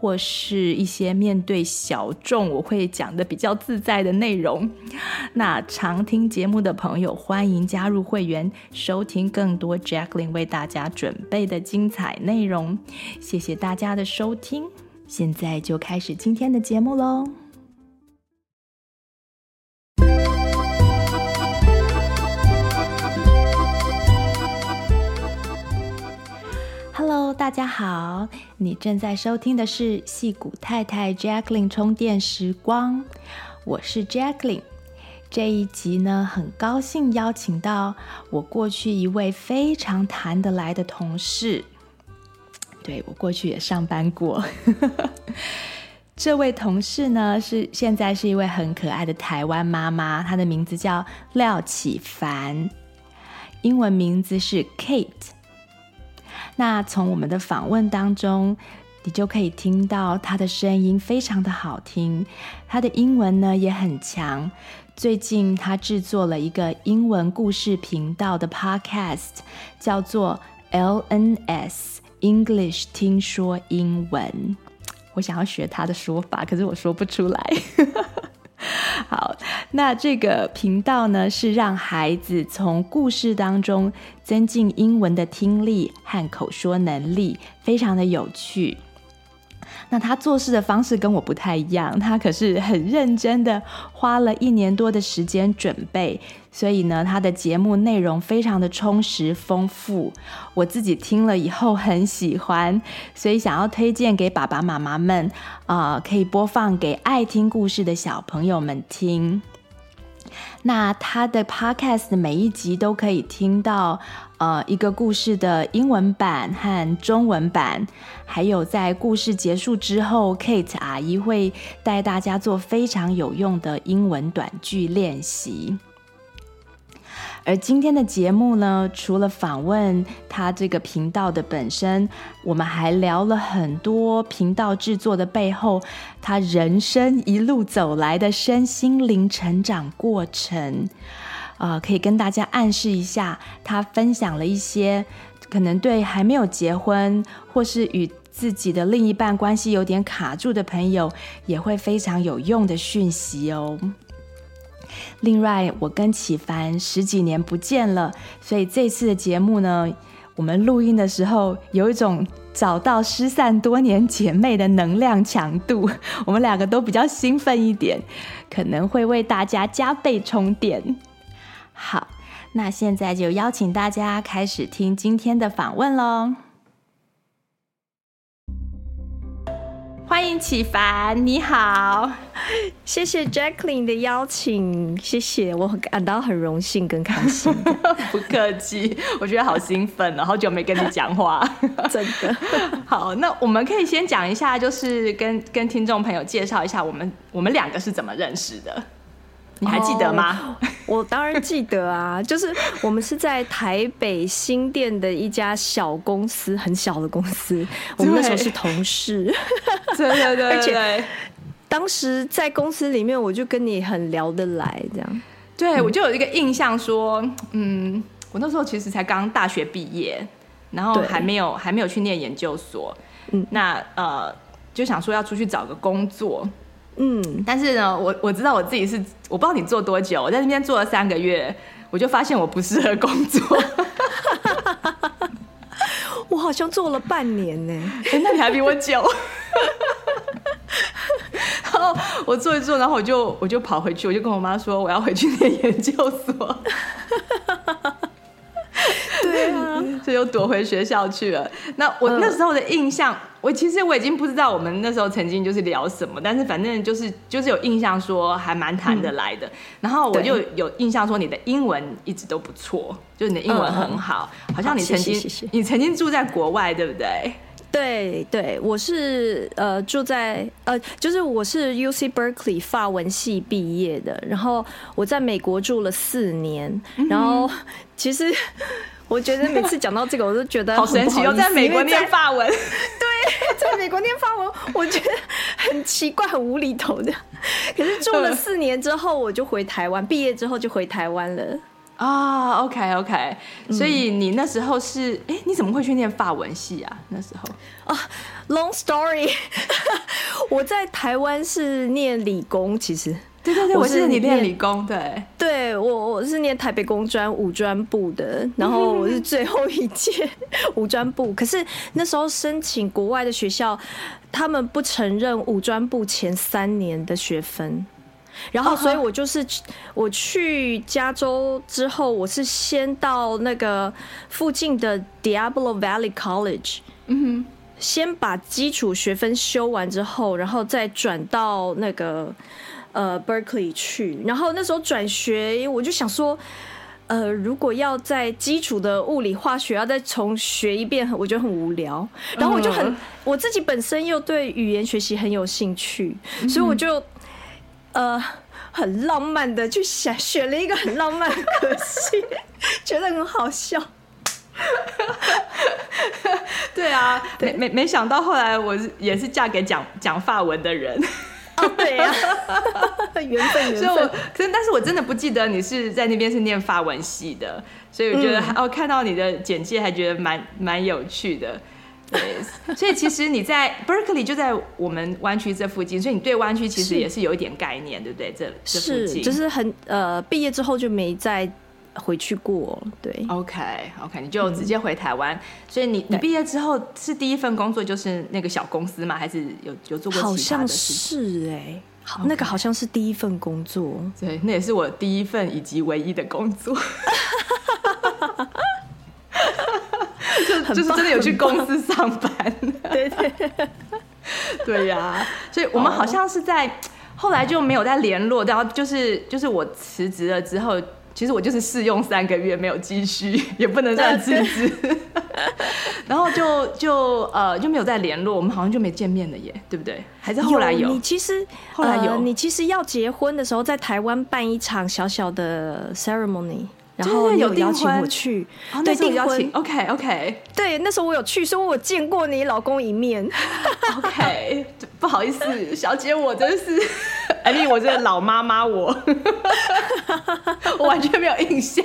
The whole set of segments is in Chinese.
或是一些面对小众，我会讲的比较自在的内容。那常听节目的朋友，欢迎加入会员，收听更多 Jacqueline 为大家准备的精彩内容。谢谢大家的收听，现在就开始今天的节目喽。大家好，你正在收听的是戏骨太太 Jacqueline 充电时光，我是 Jacqueline。这一集呢，很高兴邀请到我过去一位非常谈得来的同事，对，我过去也上班过。这位同事呢，是现在是一位很可爱的台湾妈妈，她的名字叫廖启凡，英文名字是 Kate。那从我们的访问当中，你就可以听到他的声音非常的好听，他的英文呢也很强。最近他制作了一个英文故事频道的 podcast，叫做 LNS English 听说英文。我想要学他的说法，可是我说不出来。好，那这个频道呢，是让孩子从故事当中增进英文的听力和口说能力，非常的有趣。那他做事的方式跟我不太一样，他可是很认真的，花了一年多的时间准备，所以呢，他的节目内容非常的充实丰富，我自己听了以后很喜欢，所以想要推荐给爸爸妈妈们，啊、可以播放给爱听故事的小朋友们听。那他的 podcast 每一集都可以听到，呃，一个故事的英文版和中文版，还有在故事结束之后，Kate 阿姨会带大家做非常有用的英文短句练习。而今天的节目呢，除了访问他这个频道的本身，我们还聊了很多频道制作的背后，他人生一路走来的身心灵成长过程。呃，可以跟大家暗示一下，他分享了一些可能对还没有结婚或是与自己的另一半关系有点卡住的朋友，也会非常有用的讯息哦。另外，我跟启凡十几年不见了，所以这次的节目呢，我们录音的时候有一种找到失散多年姐妹的能量强度，我们两个都比较兴奋一点，可能会为大家加倍充电。好，那现在就邀请大家开始听今天的访问喽。欢迎启凡，你好，谢谢 Jacqueline 的邀请，谢谢，我感到很荣幸跟开心。不客气，我觉得好兴奋，好久没跟你讲话，真的。好，那我们可以先讲一下，就是跟跟听众朋友介绍一下我们我们两个是怎么认识的。你还记得吗？Oh, 我当然记得啊，就是我们是在台北新店的一家小公司，很小的公司，我们那时候是同事。对对对，对，而且当时在公司里面，我就跟你很聊得来，这样。对，嗯、我就有一个印象说，嗯，我那时候其实才刚大学毕业，然后还没有还没有去念研究所，嗯，那呃，就想说要出去找个工作。嗯，但是呢，我我知道我自己是，我不知道你做多久，我在那边做了三个月，我就发现我不适合工作。我好像做了半年呢，欸，那你还比我久。然后我做一做，然后我就我就跑回去，我就跟我妈说我要回去念研究所。对啊，所以又躲回学校去了。那我那时候的印象，我其实我已经不知道我们那时候曾经就是聊什么，但是反正就是就是有印象说还蛮谈得来的。嗯、然后我就有印象说你的英文一直都不错，就是你的英文很好，嗯、好像你曾经你曾经住在国外，对不对？对对，我是呃住在呃，就是我是 UC Berkeley 法文系毕业的，然后我在美国住了四年，然后其实我觉得每次讲到这个，我都觉得好神奇，又在美国念法文，对，在美国念法文，我觉得很奇怪，很无厘头的。可是住了四年之后，我就回台湾，毕业之后就回台湾了。啊、oh，OK OK，所以你那时候是，哎、嗯，你怎么会去念法文系啊？那时候啊，Long story，我在台湾是念理工，其实，对对对，我是你念理工，对，对我我是念台北工专五专部的，然后我是最后一届 五专部，可是那时候申请国外的学校，他们不承认五专部前三年的学分。然后，所以我就是我去加州之后，我是先到那个附近的 Diablo Valley College，嗯哼，先把基础学分修完之后，然后再转到那个呃 Berkeley 去。然后那时候转学，我就想说，呃，如果要在基础的物理化学要再重学一遍，我觉得很无聊。然后我就很我自己本身又对语言学习很有兴趣，所以我就。呃，很浪漫的，去选选了一个很浪漫的科系，觉得很好笑。对啊，对没没没想到后来我也是嫁给讲讲法文的人。哦，对呀、啊，缘分缘分。所以我，可是但是我真的不记得你是在那边是念法文系的，所以我觉得、嗯、哦，看到你的简介还觉得蛮蛮有趣的。对，所以其实你在 Berkeley 就在我们湾区这附近，所以你对湾区其实也是有一点概念，对不对？这这附近是就是很呃，毕业之后就没再回去过。对，OK OK，你就直接回台湾。嗯、所以你你毕业之后是第一份工作就是那个小公司吗？还是有有做过其他的事？是哎、欸，好，那个好像是第一份工作。对，那也是我第一份以及唯一的工作。就就是真的有去公司上班，对对对呀，所以我们好像是在后来就没有再联络，然后就是就是我辞职了之后，其实我就是试用三个月没有积蓄，也不能算辞职，然后就就呃就没有再联络，我们好像就没见面了耶，对不对？还是后来有？有你其实后来有，呃、你其实要结婚的时候在台湾办一场小小的 ceremony。然后有邀请我去，对，订婚。OK OK，对，那时候我有去，所以我见过你老公一面。OK，不好意思，小姐，我真是，哎，我这个老妈妈，我 我完全没有印象。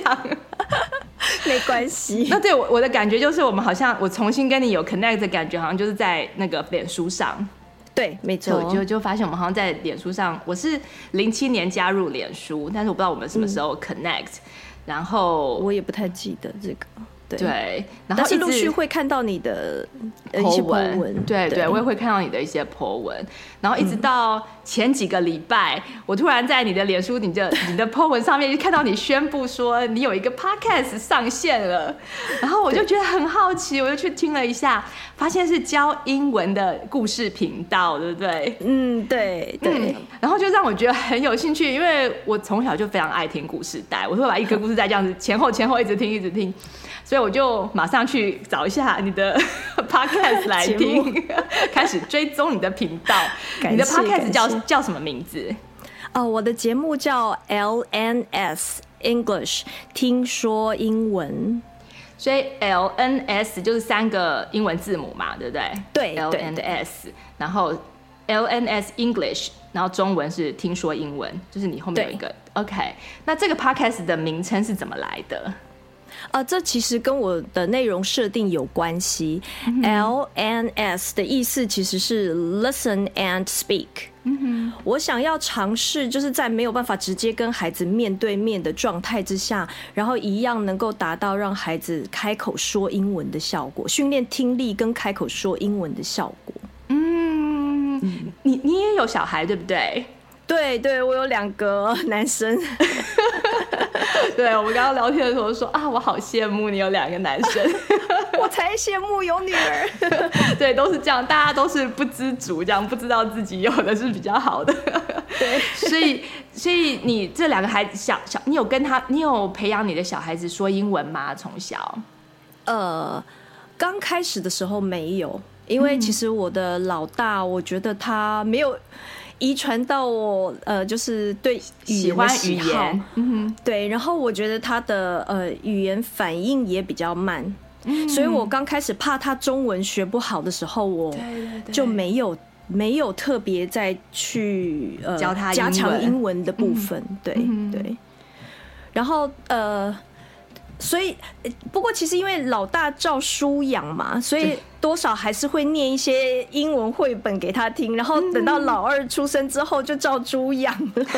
没关系。那对我我的感觉就是，我们好像我重新跟你有 connect 的感觉，好像就是在那个脸书上。对，没错，就就发现我们好像在脸书上。我是零七年加入脸书，但是我不知道我们什么时候 connect。嗯然后我也不太记得这个，对，对。然后陆续会看到你的一些 po 文，对对，我也会看到你的一些 po 文，然后一直到前几个礼拜，嗯、我突然在你的脸书、你的 你的 po 文上面就看到你宣布说你有一个 podcast 上线了，然后我就觉得很好奇，我就去听了一下，发现是教英文的故事频道，对不对？嗯，对对、嗯，然后就让我觉得很有兴趣，因为我从小就非常爱听故事带，我会把一个故事带这样子前后前后一直听一直听。所以我就马上去找一下你的 podcast 来听，开始追踪你的频道。你的 podcast 叫叫什么名字？哦，我的节目叫 LNS English，听说英文。所以 LNS 就是三个英文字母嘛，对不对？对，LNS，然后 LNS English，然后中文是听说英文，就是你后面有一个 OK。那这个 podcast 的名称是怎么来的？啊，这其实跟我的内容设定有关系。嗯、LNS 的意思其实是 Listen and Speak。嗯哼，我想要尝试，就是在没有办法直接跟孩子面对面的状态之下，然后一样能够达到让孩子开口说英文的效果，训练听力跟开口说英文的效果。嗯，你你也有小孩对不对？对对，我有两个 男生。对，我们刚刚聊天的时候说啊，我好羡慕你有两个男生，我才羡慕有女儿。对，都是这样，大家都是不知足，这样不知道自己有的是比较好的。对，所以所以你这两个孩子小小，你有跟他，你有培养你的小孩子说英文吗？从小？呃，刚开始的时候没有。因为其实我的老大，我觉得他没有遗传到我，呃，就是对喜欢语言，嗯哼，对。然后我觉得他的呃语言反应也比较慢，嗯、所以我刚开始怕他中文学不好的时候，我就没有没有特别再去呃教他加强英文的部分，嗯、对、嗯、对。然后呃。所以，不过其实因为老大照书养嘛，所以多少还是会念一些英文绘本给他听。然后等到老二出生之后，就照猪养了。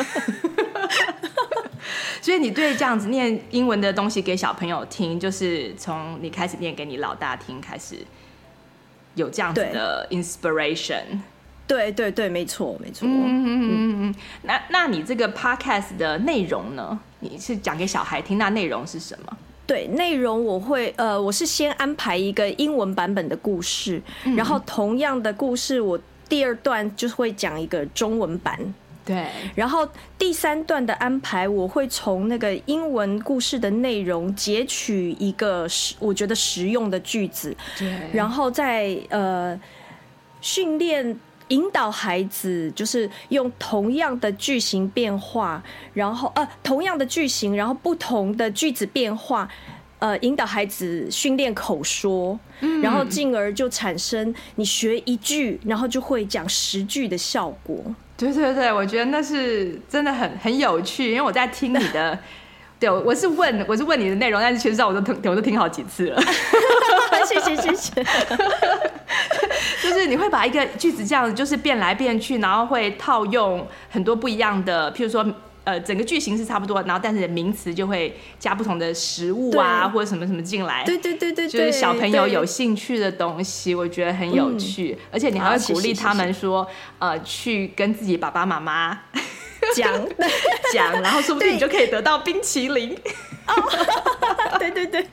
所以你对这样子念英文的东西给小朋友听，就是从你开始念给你老大听开始，有这样子的 inspiration。对对对，没错没错。嗯嗯嗯嗯。那那你这个 podcast 的内容呢？你是讲给小孩听，那内容是什么？对，内容我会呃，我是先安排一个英文版本的故事，嗯、然后同样的故事，我第二段就会讲一个中文版。对，然后第三段的安排，我会从那个英文故事的内容截取一个实我觉得实用的句子，对，然后再呃训练。引导孩子就是用同样的句型变化，然后呃同样的句型，然后不同的句子变化，呃引导孩子训练口说，嗯，然后进而就产生你学一句，然后就会讲十句的效果。对对对，我觉得那是真的很很有趣，因为我在听你的，对，我是问我是问你的内容，但是其实上我都听我都听好几次了。谢 谢 谢谢。就是你会把一个句子这样子，就是变来变去，然后会套用很多不一样的，譬如说，呃，整个句型是差不多，然后但是名词就会加不同的食物啊，或者什么什么进来。对对对对，就是小朋友有兴趣的东西，我觉得很有趣，嗯、而且你还会鼓励他们说，呃，去跟自己爸爸妈妈讲 讲，然后说不定你就可以得到冰淇淋。哦，对对对。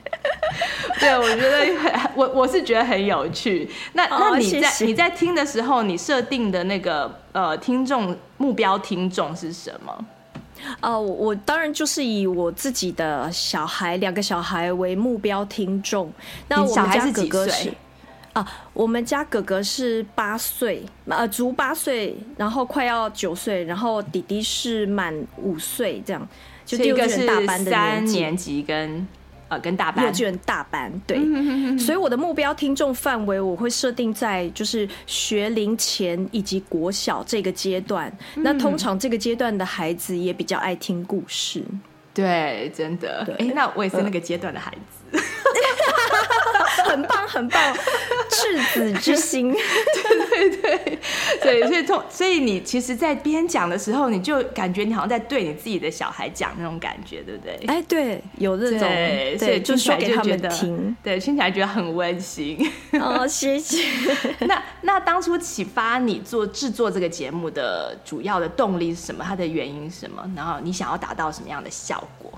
对，我觉得，我我是觉得很有趣。那那你在、你在听的时候，你设定的那个呃听众目标听众是什么？呃，我当然就是以我自己的小孩两个小孩为目标听众。那我们家哥哥是啊，我们家哥哥是八岁，呃，足八岁，然后快要九岁，然后弟弟是满五岁，这样就第一个是大班的三年级跟。呃，跟大班幼稚园大班对，所以我的目标听众范围我会设定在就是学龄前以及国小这个阶段。那通常这个阶段的孩子也比较爱听故事。对，真的。哎、欸，那我也是那个阶段的孩子。很棒，很棒，赤子之心。对对对对，所以从所以你其实，在边讲的时候，你就感觉你好像在对你自己的小孩讲那种感觉，对不对？哎，对，有这种，对，所以就说给他们听，对，听起来觉得很温馨。哦，谢谢。那那当初启发你做制作这个节目的主要的动力是什么？它的原因是什么？然后你想要达到什么样的效果？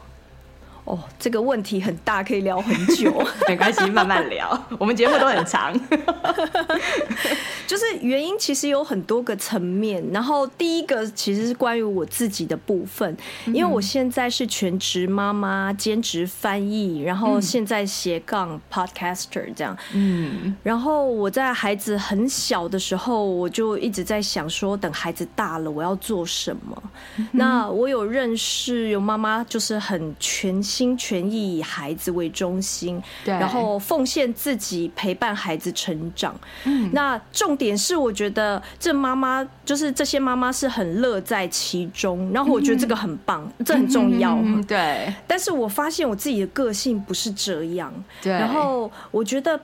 哦，这个问题很大，可以聊很久。没关系，慢慢聊。我们节目都很长。就是原因其实有很多个层面。然后第一个其实是关于我自己的部分，因为我现在是全职妈妈，兼职翻译，然后现在斜杠 podcaster 这样。嗯。然后我在孩子很小的时候，我就一直在想说，等孩子大了，我要做什么？嗯、那我有认识有妈妈，就是很全。心全意以孩子为中心，对，然后奉献自己陪伴孩子成长。嗯，那重点是，我觉得这妈妈就是这些妈妈是很乐在其中，然后我觉得这个很棒，嗯、这很重要。嗯、对，但是我发现我自己的个性不是这样。对，然后我觉得，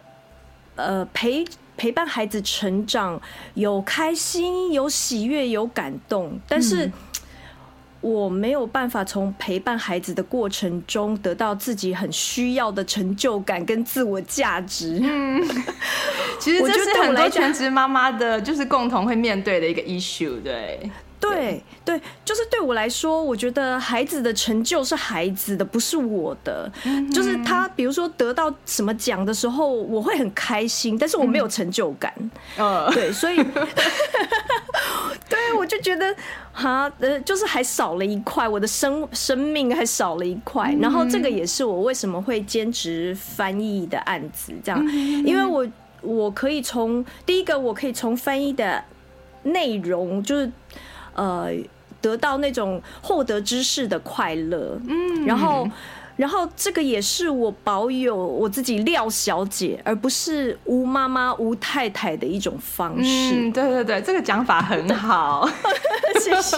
呃，陪陪伴孩子成长，有开心，有喜悦，有感动，但是。嗯我没有办法从陪伴孩子的过程中得到自己很需要的成就感跟自我价值。嗯，其实这是很多全职妈妈的，就是共同会面对的一个 issue，对。对对，就是对我来说，我觉得孩子的成就是孩子的，不是我的。嗯、就是他，比如说得到什么奖的时候，我会很开心，但是我没有成就感。嗯，对，所以 对，我就觉得，哈，呃，就是还少了一块，我的生生命还少了一块。然后这个也是我为什么会兼职翻译的案子，这样，因为我。我可以从第一个，我可以从翻译的内容，就是呃，得到那种获得知识的快乐。嗯，然后。然后这个也是我保有我自己廖小姐，而不是吴妈妈、吴太太的一种方式。嗯，对对对，这个讲法很好，谢谢。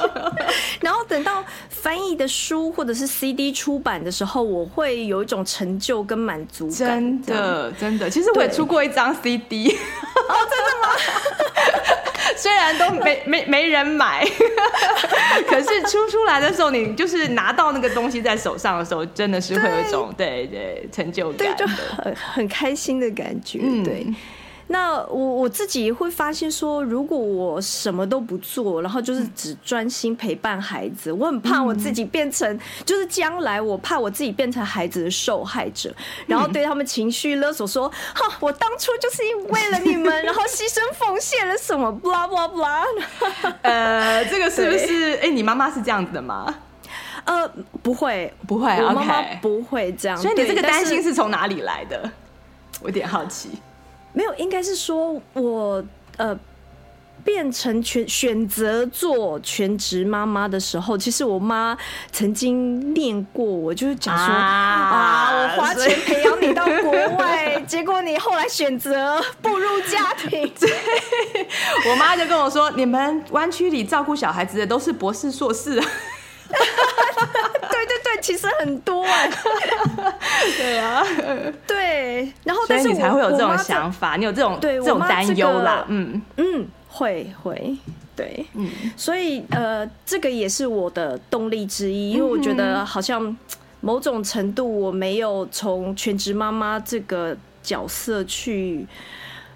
然后等到翻译的书或者是 CD 出版的时候，我会有一种成就跟满足感。真的，真的，其实我也出过一张 CD。哦，真的吗？虽然都没 没没人买，可是出出来的时候，你就是拿到那个东西在手上的时候，真的是会有一种对。对，对成就感，对，就很很开心的感觉，嗯、对。那我我自己会发现说，如果我什么都不做，然后就是只专心陪伴孩子，我很怕我自己变成，就是将来我怕我自己变成孩子的受害者，然后对他们情绪勒索，说，哈，我当初就是为了你们，然后牺牲奉献了什么，blah blah blah。呃，这个是不是？哎、欸，你妈妈是这样子的吗？呃，不会，不会，我妈妈不会这样。所以你这个担心是从哪里来的？我有点好奇。没有，应该是说我呃变成全选择做全职妈妈的时候，其实我妈曾经念过我，就是讲说啊，啊，我花钱培养你到国外，结果你后来选择步入家庭。对，我妈就跟我说，你们湾区里照顾小孩子的都是博士硕士。对对对，其实很多哎。对啊，对，然后但是你才会有这种想法，你有这种对这种担忧啦。嗯嗯，会会，对，嗯，所以呃，这个也是我的动力之一，因为我觉得好像某种程度我没有从全职妈妈这个角色去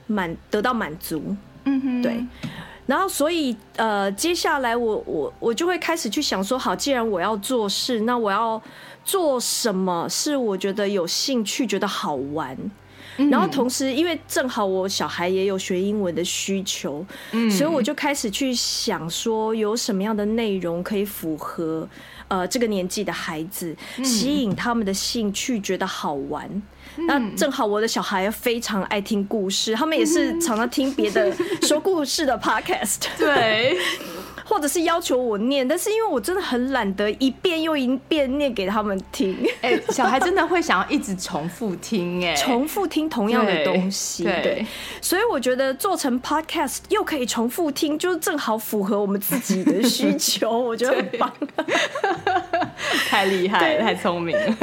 满得到满足。嗯哼，对。然后，所以，呃，接下来我我我就会开始去想说，好，既然我要做事，那我要做什么是我觉得有兴趣、觉得好玩。嗯、然后，同时，因为正好我小孩也有学英文的需求，嗯，所以我就开始去想说，有什么样的内容可以符合呃这个年纪的孩子，吸引他们的兴趣，觉得好玩。那正好我的小孩非常爱听故事，他们也是常常听别的 说故事的 podcast，对，或者是要求我念，但是因为我真的很懒得一遍又一遍念给他们听，哎、欸，小孩真的会想要一直重复听，哎，重复听同样的东西，对，对，所以我觉得做成 podcast 又可以重复听，就是正好符合我们自己的需求，我觉得很棒，太厉害了，太聪明了。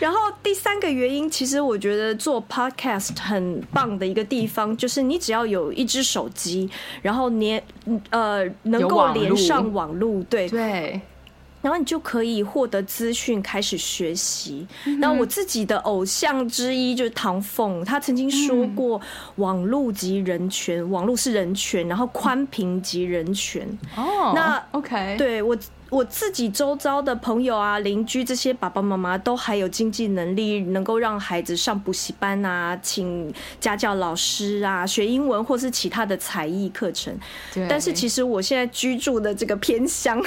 然后第三个原因，其实我。我觉得做 podcast 很棒的一个地方，就是你只要有一只手机，然后连呃能够连上网路，对对，然后你就可以获得资讯，开始学习。那、嗯、我自己的偶像之一就是唐凤，他曾经说过：“网络及人权，嗯、网络是人权，然后宽频及人权。”哦，那 OK，对我。我自己周遭的朋友啊、邻居这些爸爸妈妈都还有经济能力，能够让孩子上补习班啊，请家教老师啊，学英文或是其他的才艺课程。对。但是其实我现在居住的这个偏乡，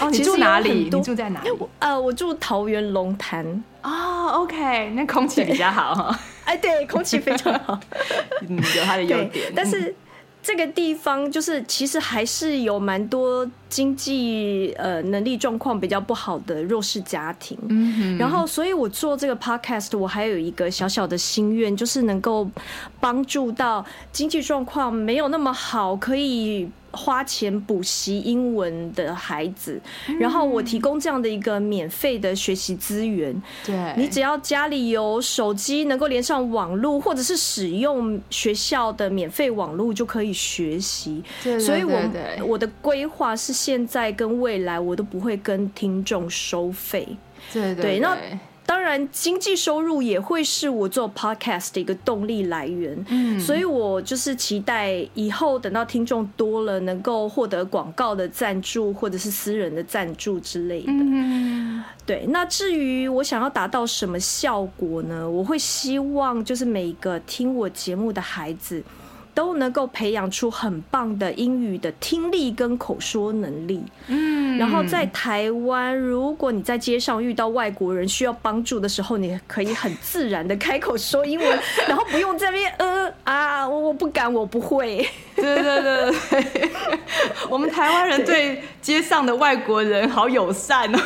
哦，你 住哪里？你住在哪里？呃，我住桃园龙潭。哦，OK，那空气比较好哈。哎，对，空气非常好。嗯，有它的优点。但是。这个地方就是其实还是有蛮多经济呃能力状况比较不好的弱势家庭，嗯，然后所以我做这个 podcast，我还有一个小小的心愿，就是能够帮助到经济状况没有那么好可以。花钱补习英文的孩子，然后我提供这样的一个免费的学习资源。对，你只要家里有手机能够连上网络，或者是使用学校的免费网络就可以学习。对，所以我我的规划是现在跟未来我都不会跟听众收费。对对，那。当然，经济收入也会是我做 podcast 的一个动力来源。嗯，所以我就是期待以后等到听众多了，能够获得广告的赞助或者是私人的赞助之类的。嗯，对。那至于我想要达到什么效果呢？我会希望就是每一个听我节目的孩子都能够培养出很棒的英语的听力跟口说能力。嗯，然后在台湾，如果你在街上遇到外国人需要帮助的时候，你可以很自然的开口说英文，然后不用在那边呃啊，我我不敢，我不会。对对对对，我们台湾人对街上的外国人好友善哦。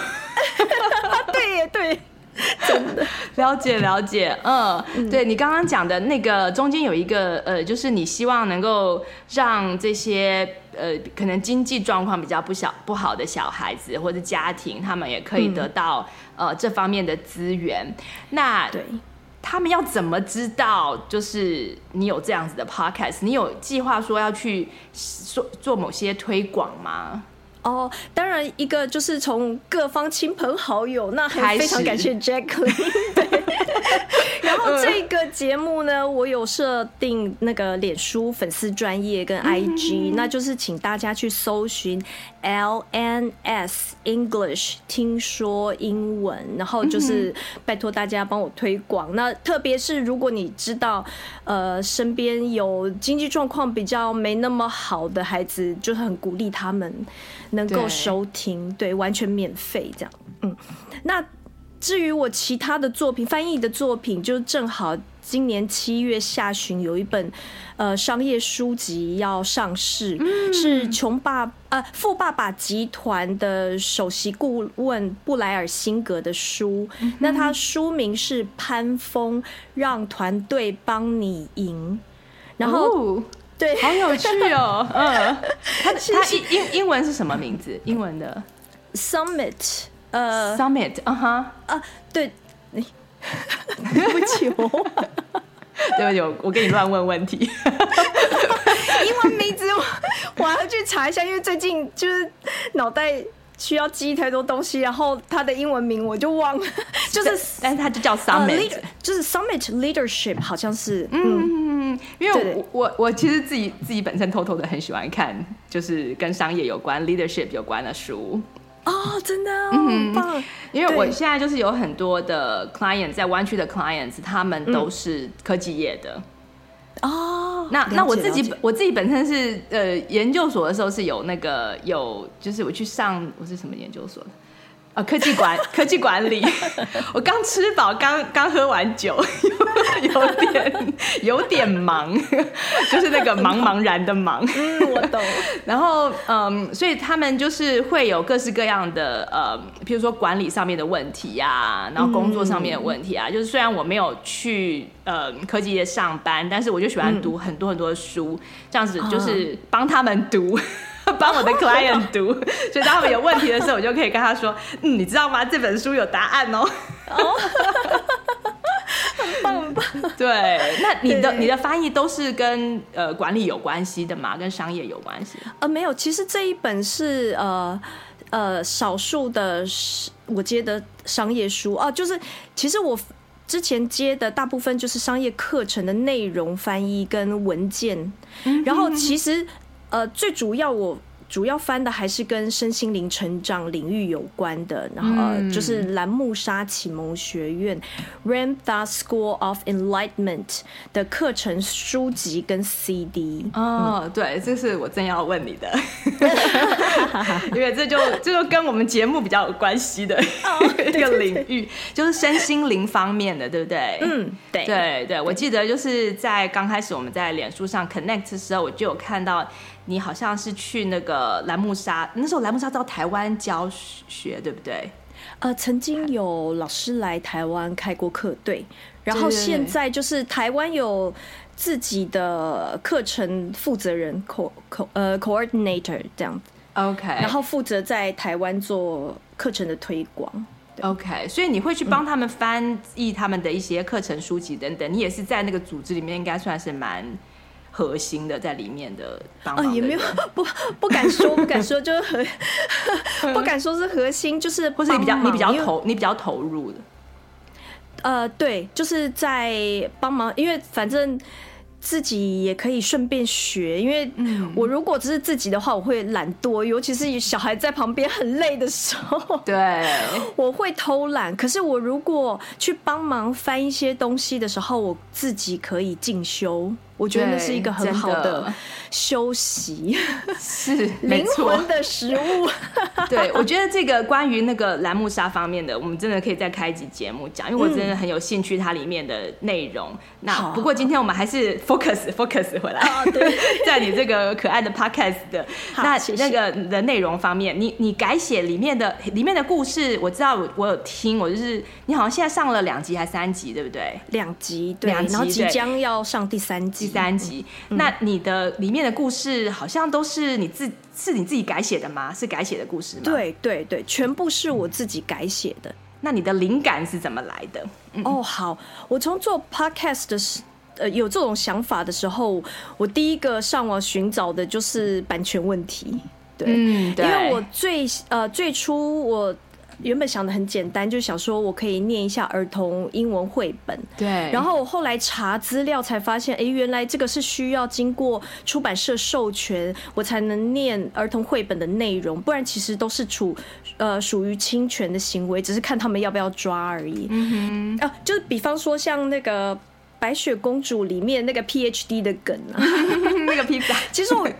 对耶，对。真的了解了解，嗯，嗯对你刚刚讲的那个中间有一个呃，就是你希望能够让这些呃，可能经济状况比较不小不好的小孩子或者家庭，他们也可以得到、嗯、呃这方面的资源。那对他们要怎么知道，就是你有这样子的 podcast？你有计划说要去做做某些推广吗？哦，当然，一个就是从各方亲朋好友，那还非常感谢 Jacqueline。对，然后这个节目呢，我有设定那个脸书粉丝专业跟 IG，那就是请大家去搜寻 LNS English，听说英文，然后就是拜托大家帮我推广。那特别是如果你知道，呃，身边有经济状况比较没那么好的孩子，就是很鼓励他们。能够收听，对，完全免费这样。嗯，那至于我其他的作品，翻译的作品，就正好今年七月下旬有一本呃商业书籍要上市，嗯、是穷爸呃富爸爸集团的首席顾问布莱尔辛格的书。嗯、那他书名是《潘峰让团队帮你赢》，然后。哦对，好有趣哦，嗯，他他英英英文是什么名字？英文的。Summit，呃，Summit，啊哈，啊，对，对不起哦，对不起，我给你乱问问题，英文名字我我还要去查一下，因为最近就是脑袋。需要记太多东西，然后它的英文名我就忘了，就是，但是它就叫 Summit，、uh, 就是 Summit Leadership，好像是，嗯，嗯。因为我我我其实自己自己本身偷偷的很喜欢看，就是跟商业有关、leadership 有关的书。哦，真的，嗯，棒！因为我现在就是有很多的 client 在湾区的 clients，他们都是科技业的。哦，那那我自己我自己本身是呃研究所的时候是有那个有就是我去上我是什么研究所的啊科技管科技管理，我刚吃饱刚刚喝完酒，有，有点有点忙，就是那个茫茫然的忙，嗯，我懂。然后嗯，所以他们就是会有各式各样的呃，譬如说管理上面的问题呀、啊，然后工作上面的问题啊，嗯、就是虽然我没有去。呃，科技业上班，但是我就喜欢读很多很多的书，嗯、这样子就是帮他们读，帮、uh. 我的 client 读，所以当他们有问题的时候，我就可以跟他说，嗯，你知道吗？这本书有答案哦。哦，很棒很棒。对，那你的你的翻译都是跟呃管理有关系的吗？跟商业有关系？呃，没有，其实这一本是呃呃少数的我接的商业书哦、呃，就是其实我。之前接的大部分就是商业课程的内容翻译跟文件，然后其实呃最主要我。主要翻的还是跟身心灵成长领域有关的，然后就是兰慕沙启蒙学院 Ramtha School of Enlightenment 的课程书籍跟 CD。哦，嗯、对，这是我正要问你的，因为这就这就跟我们节目比较有关系的 一个领域，就是身心灵方面的，对不对？嗯，对，对对，我记得就是在刚开始我们在脸书上 connect 的时候，我就有看到。你好像是去那个兰慕沙，那时候兰慕沙到台湾教学，对不对？呃，曾经有老师来台湾开过课，对。然后现在就是台湾有自己的课程负责人，co co 呃 coordinator 这样子。OK。然后负责在台湾做课程的推广。OK，所以你会去帮他们翻译他们的一些课程书籍等等。你也是在那个组织里面，应该算是蛮。核心的在里面的帮忙的，也没有不不敢说，不敢说，就是核不敢说是核心，就是 或是你比较你比较投你比较投入的，呃，对，就是在帮忙，因为反正自己也可以顺便学，因为我如果只是自己的话，我会懒惰，尤其是小孩在旁边很累的时候，对，我会偷懒。可是我如果去帮忙翻一些东西的时候，我自己可以进修。我觉得那是一个很好的休息 是灵魂的食物。对，我觉得这个关于那个兰木沙方面的，我们真的可以再开一集节目讲，因为我真的很有兴趣它里面的内容。嗯、那不过今天我们还是 focus focus 回来，对，在你这个可爱的 podcast 的那那个的内容方面，你你改写里面的里面的故事，我知道我我有听，我就是你好像现在上了两集还是三集，对不对？两集，对，两集，然后即将要上第三集。第三集，嗯、那你的里面的故事好像都是你自是你自己改写的吗？是改写的故事吗？对对对，全部是我自己改写的。那你的灵感是怎么来的？嗯、哦，好，我从做 podcast 的时，呃，有这种想法的时候，我第一个上网寻找的就是版权问题。对，嗯、对，因为我最呃最初我。原本想的很简单，就想说我可以念一下儿童英文绘本。对。然后我后来查资料才发现，哎，原来这个是需要经过出版社授权，我才能念儿童绘本的内容，不然其实都是处呃属于侵权的行为，只是看他们要不要抓而已。嗯哼。啊，就是比方说像那个。白雪公主里面那个 PhD 的梗啊，那个披萨，其实我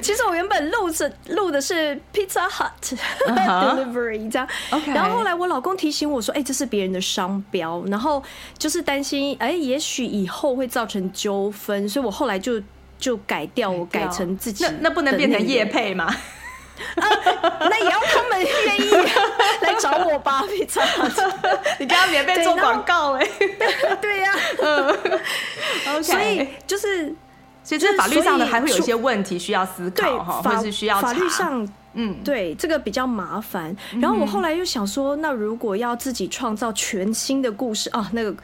其实我原本录是录的是 Pizza Hut Delivery 这样.然后后来我老公提醒我说，哎、欸，这是别人的商标，然后就是担心，哎、欸，也许以后会造成纠纷，所以我后来就就改掉，我改成自己，那那不能变成叶配吗？啊，那也要他们愿意来找我吧，比较。你刚刚免费做广告哎，对 呀，嗯，OK，所以就是，所以这法律上的还会有一些问题需要思考哈，或是需要法律上。嗯，对，这个比较麻烦。然后我后来又想说，那如果要自己创造全新的故事啊，那个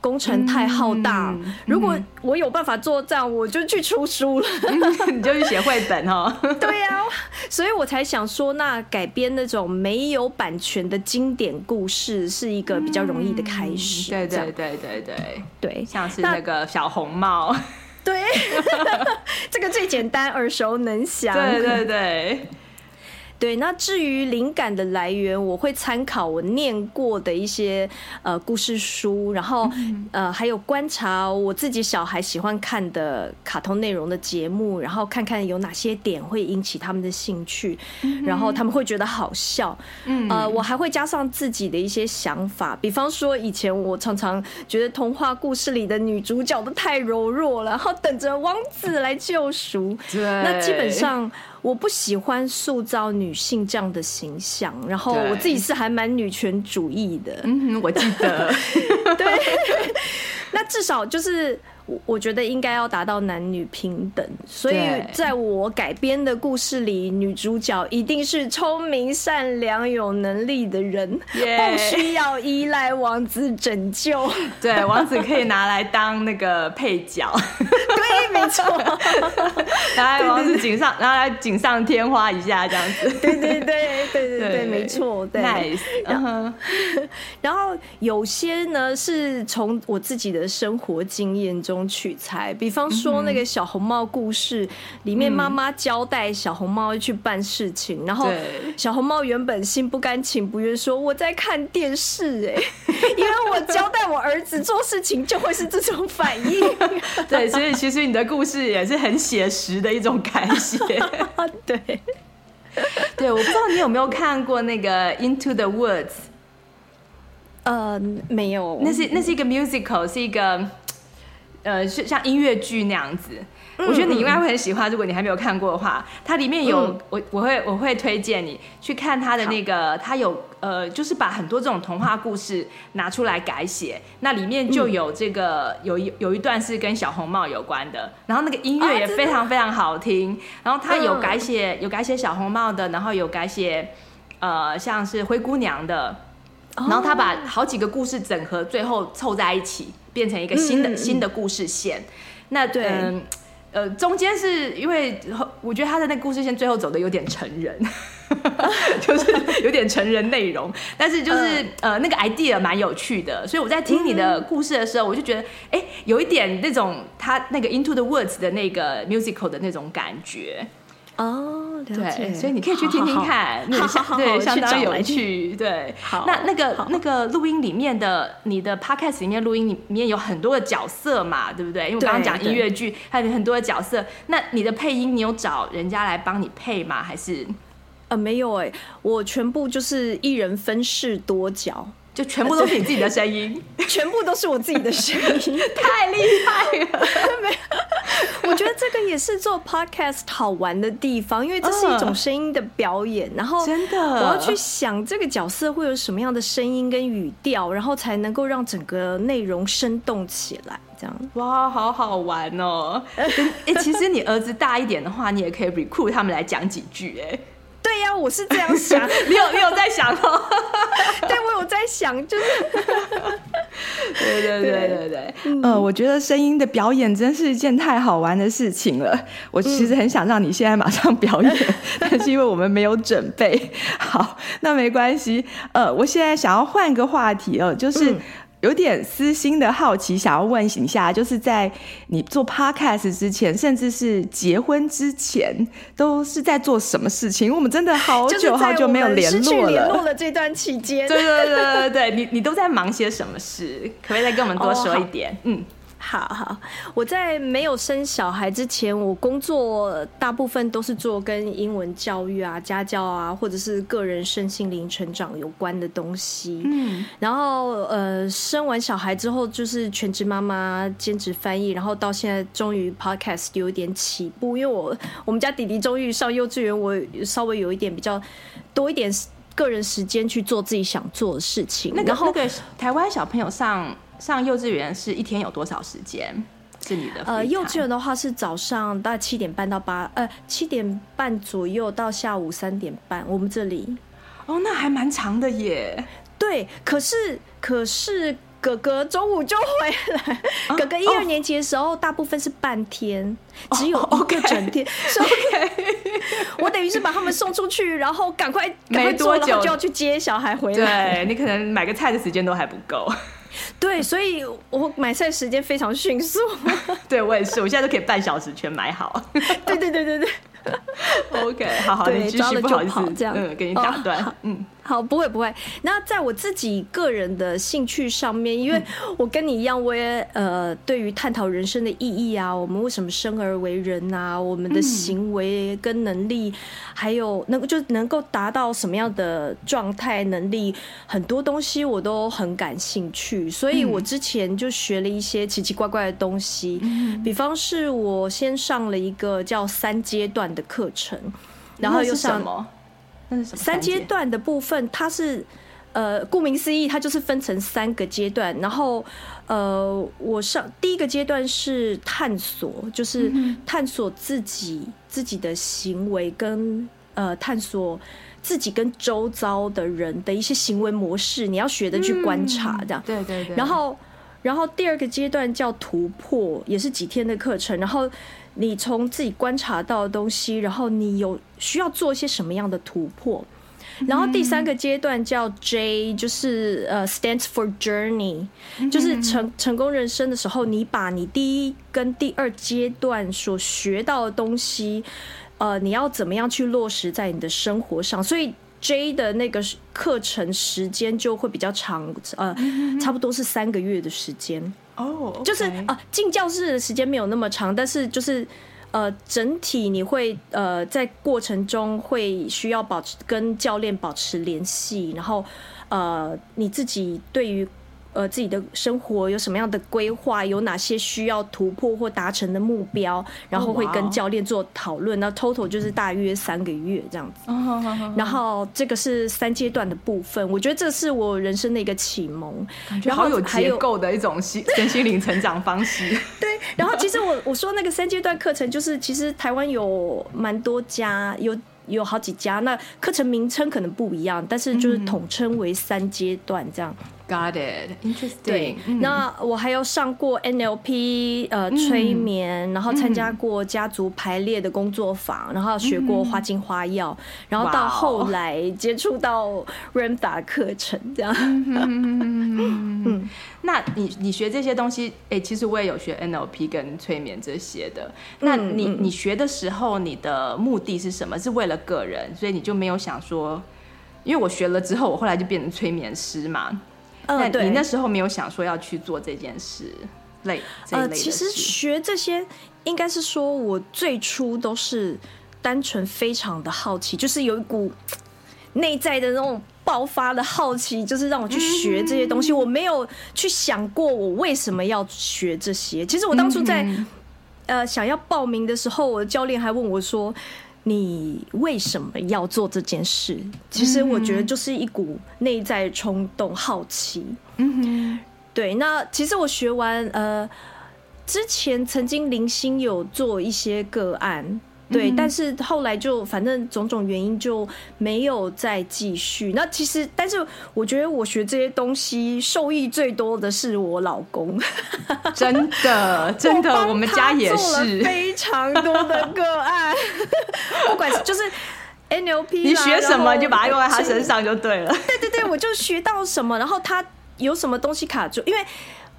工程太浩大。嗯、如果我有办法做这样，我就去出书了，你就去写绘本哦。对呀、啊，所以我才想说，那改编那种没有版权的经典故事是一个比较容易的开始。对对对对对对，像是那个小红帽。对，这个最简单，耳熟能详。对对对。对，那至于灵感的来源，我会参考我念过的一些呃故事书，然后呃还有观察我自己小孩喜欢看的卡通内容的节目，然后看看有哪些点会引起他们的兴趣，然后他们会觉得好笑。嗯，呃，我还会加上自己的一些想法，比方说以前我常常觉得童话故事里的女主角都太柔弱了，然后等着王子来救赎。对，那基本上。我不喜欢塑造女性这样的形象，然后我自己是还蛮女权主义的。嗯，我记得。对，那至少就是。我觉得应该要达到男女平等，所以在我改编的故事里，女主角一定是聪明、善良、有能力的人.不需要依赖王子拯救。对，王子可以拿来当那个配角。对，没错。拿来王子锦上，拿来锦上添花一下，这样子。对对对对对对，对，没错。对。Nice. 然后，然后有些呢是从我自己的生活经验中。取材，比方说那个小红帽故事里面，妈妈交代小红帽去办事情，然后小红帽原本心不甘情不愿说我在看电视，哎，因为我交代我儿子做事情就会是这种反应。对，所以其实你的故事也是很写实的一种改写。对，对，我不知道你有没有看过那个《Into the Woods》？呃，没有，那是那是一个 musical，是一个。呃，是像音乐剧那样子，我觉得你应该会很喜欢。如果你还没有看过的话，它里面有我，我会我会推荐你去看它的那个，它有呃，就是把很多这种童话故事拿出来改写。那里面就有这个有一有一段是跟小红帽有关的，然后那个音乐也非常非常好听。然后它有改写有改写小红帽的，然后有改写呃像是灰姑娘的，然后他把好几个故事整合，最后凑在一起。变成一个新的、嗯、新的故事线，那对、呃，呃，中间是因为我觉得他的那个故事线最后走的有点成人，就是有点成人内容，但是就是呃，呃那个 idea 蛮有趣的，所以我在听你的故事的时候，我就觉得哎、欸，有一点那种他那个 Into the Woods 的那个 musical 的那种感觉。哦，了解。对，所以你可以去听听看，那 对相当有趣。对，好，那那个那个录音里面的你的 podcast 里面录音里面有很多的角色嘛，对不对？因为我刚刚讲音乐剧，还有很多的角色。那你的配音，你有找人家来帮你配吗？还是？呃，没有哎、欸，我全部就是一人分饰多角，就全部都是你自己的声音，全部都是我自己的声音，太厉害了！没有，我觉得这个也是做 podcast 好玩的地方，因为这是一种声音的表演，然后 真的我要去想这个角色会有什么样的声音跟语调，然后才能够让整个内容生动起来，这样哇，好好玩哦！哎、欸，其实你儿子大一点的话，你也可以 recruit 他们来讲几句，哎。对呀、啊，我是这样想。你有你有在想哦？对，我有在想，就是。对对对对对。嗯、呃，我觉得声音的表演真是一件太好玩的事情了。我其实很想让你现在马上表演，嗯、但是因为我们没有准备好，那没关系。呃，我现在想要换个话题哦，就是。嗯有点私心的好奇，想要问一下，就是在你做 podcast 之前，甚至是结婚之前，都是在做什么事情？我们真的好 久好久没有联络了。联络了这段期间，对对对对对，你你都在忙些什么事？可不可以再跟我们多说一点？哦、嗯。好好，我在没有生小孩之前，我工作大部分都是做跟英文教育啊、家教啊，或者是个人身心灵成长有关的东西。嗯，然后呃，生完小孩之后就是全职妈妈，兼职翻译，然后到现在终于 podcast 有一点起步，因为我我们家弟弟终于上幼稚园，我稍微有一点比较多一点个人时间去做自己想做的事情。那个、然后那个台湾小朋友上。上幼稚园是一天有多少时间？是你的？呃，幼稚园的话是早上大概七点半到八，呃，七点半左右到下午三点半。我们这里，哦，那还蛮长的耶。对，可是可是哥哥中午就回来。啊、哥哥一二年级的时候，大部分是半天，哦、只有一个整天。所以，我等于是把他们送出去，然后赶快赶快做，然后就要去接小孩回来。对，你可能买个菜的时间都还不够。对，所以我买菜时间非常迅速。对，我也是，我现在都可以半小时全买好。对对对对对。OK，好好，你继续，不好意思，这样，嗯，给你打断，哦、嗯。好，不会不会。那在我自己个人的兴趣上面，因为我跟你一样，我也呃，对于探讨人生的意义啊，我们为什么生而为人啊，我们的行为跟能力，还有能够就能够达到什么样的状态能力，很多东西我都很感兴趣。所以我之前就学了一些奇奇怪怪的东西，比方是我先上了一个叫三阶段的课程，然后又上。三阶段的部分，它是呃，顾名思义，它就是分成三个阶段。然后呃，我上第一个阶段是探索，就是探索自己自己的行为跟呃，探索自己跟周遭的人的一些行为模式，你要学的去观察，这样。对对对。然后，然后第二个阶段叫突破，也是几天的课程。然后。你从自己观察到的东西，然后你有需要做一些什么样的突破？然后第三个阶段叫 J，就是呃 stands for journey，就是成成功人生的时候，你把你第一跟第二阶段所学到的东西，呃，你要怎么样去落实在你的生活上？所以 J 的那个课程时间就会比较长，呃，差不多是三个月的时间。哦，就是啊，进教室的时间没有那么长，但是就是呃，整体你会呃，在过程中会需要保持跟教练保持联系，然后呃，你自己对于。呃，自己的生活有什么样的规划？有哪些需要突破或达成的目标？然后会跟教练做讨论。那 total 就是大约三个月这样子。然后这个是三阶段的部分，我觉得这是我人生的一个启蒙。感觉好有结构的一种心 身心灵成长方式。对，然后其实我我说那个三阶段课程，就是其实台湾有蛮多家，有有好几家。那课程名称可能不一样，但是就是统称为三阶段这样。Got it, interesting。对，那我还有上过 NLP 呃催眠，然后参加过家族排列的工作坊，然后学过花精花药，然后到后来接触到 Ramtha 课程这样。嗯，那你你学这些东西，哎，其实我也有学 NLP 跟催眠这些的。那你你学的时候，你的目的是什么？是为了个人，所以你就没有想说，因为我学了之后，我后来就变成催眠师嘛。那你那时候没有想说要去做这件事，类这类的事？呃，其实学这些应该是说，我最初都是单纯非常的好奇，就是有一股 内在的那种爆发的好奇，就是让我去学这些东西。我没有去想过我为什么要学这些。其实我当初在呃想要报名的时候，我的教练还问我说。你为什么要做这件事？其实我觉得就是一股内在冲动、好奇。嗯哼，对。那其实我学完，呃，之前曾经零星有做一些个案。对，但是后来就反正种种原因就没有再继续。那其实，但是我觉得我学这些东西受益最多的是我老公，真的真的，我们家也是非常多的个案，不管就是 NLP，你学什么就把它用在他身上就对了。对对对，我就学到什么，然后他有什么东西卡住，因为。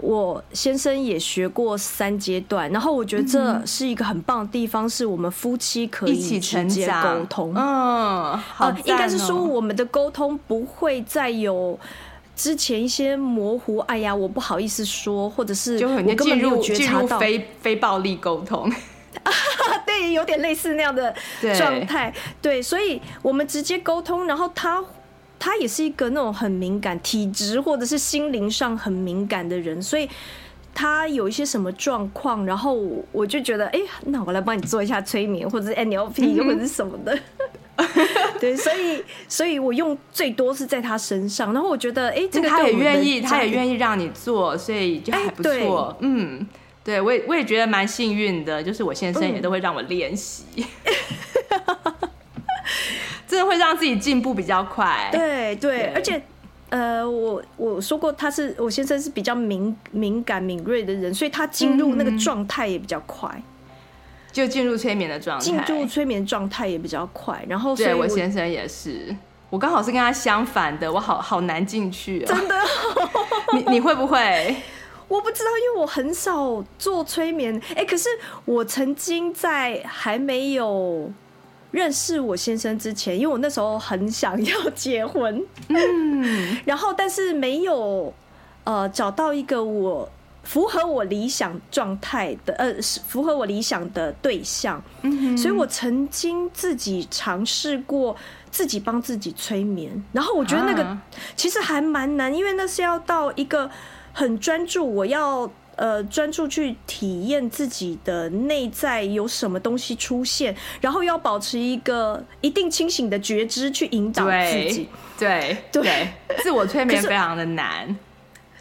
我先生也学过三阶段，然后我觉得这是一个很棒的地方，是我们夫妻可以一起直接沟通。嗯，好、哦，应该是说我们的沟通不会再有之前一些模糊。哎呀，我不好意思说，或者是我根本没有觉察到非非暴力沟通。对，有点类似那样的状态。对，所以我们直接沟通，然后他。他也是一个那种很敏感体质或者是心灵上很敏感的人，所以他有一些什么状况，然后我就觉得，哎、欸，那我来帮你做一下催眠，或者是 NLP，或者是什么的。对，所以，所以我用最多是在他身上，然后我觉得，哎、欸，这个他也愿意，他也愿意让你做，所以就还不错。欸、嗯，对我也我也觉得蛮幸运的，就是我先生也都会让我练习。嗯 真的会让自己进步比较快。对对，而且，呃，我我说过，他是我先生是比较敏敏感敏锐的人，所以他进入那个状态也比较快，就进入催眠的状态，进入催眠状态也比较快。然后，对我先生也是，我刚好是跟他相反的，我好好难进去。真的？你你会不会？我不知道，因为我很少做催眠。哎，可是我曾经在还没有。认识我先生之前，因为我那时候很想要结婚，嗯，然后但是没有呃找到一个我符合我理想状态的呃符合我理想的对象，嗯，所以我曾经自己尝试过自己帮自己催眠，然后我觉得那个其实还蛮难，因为那是要到一个很专注，我要。呃，专注去体验自己的内在有什么东西出现，然后要保持一个一定清醒的觉知去引导自己。对对，对，自我催眠非常的难，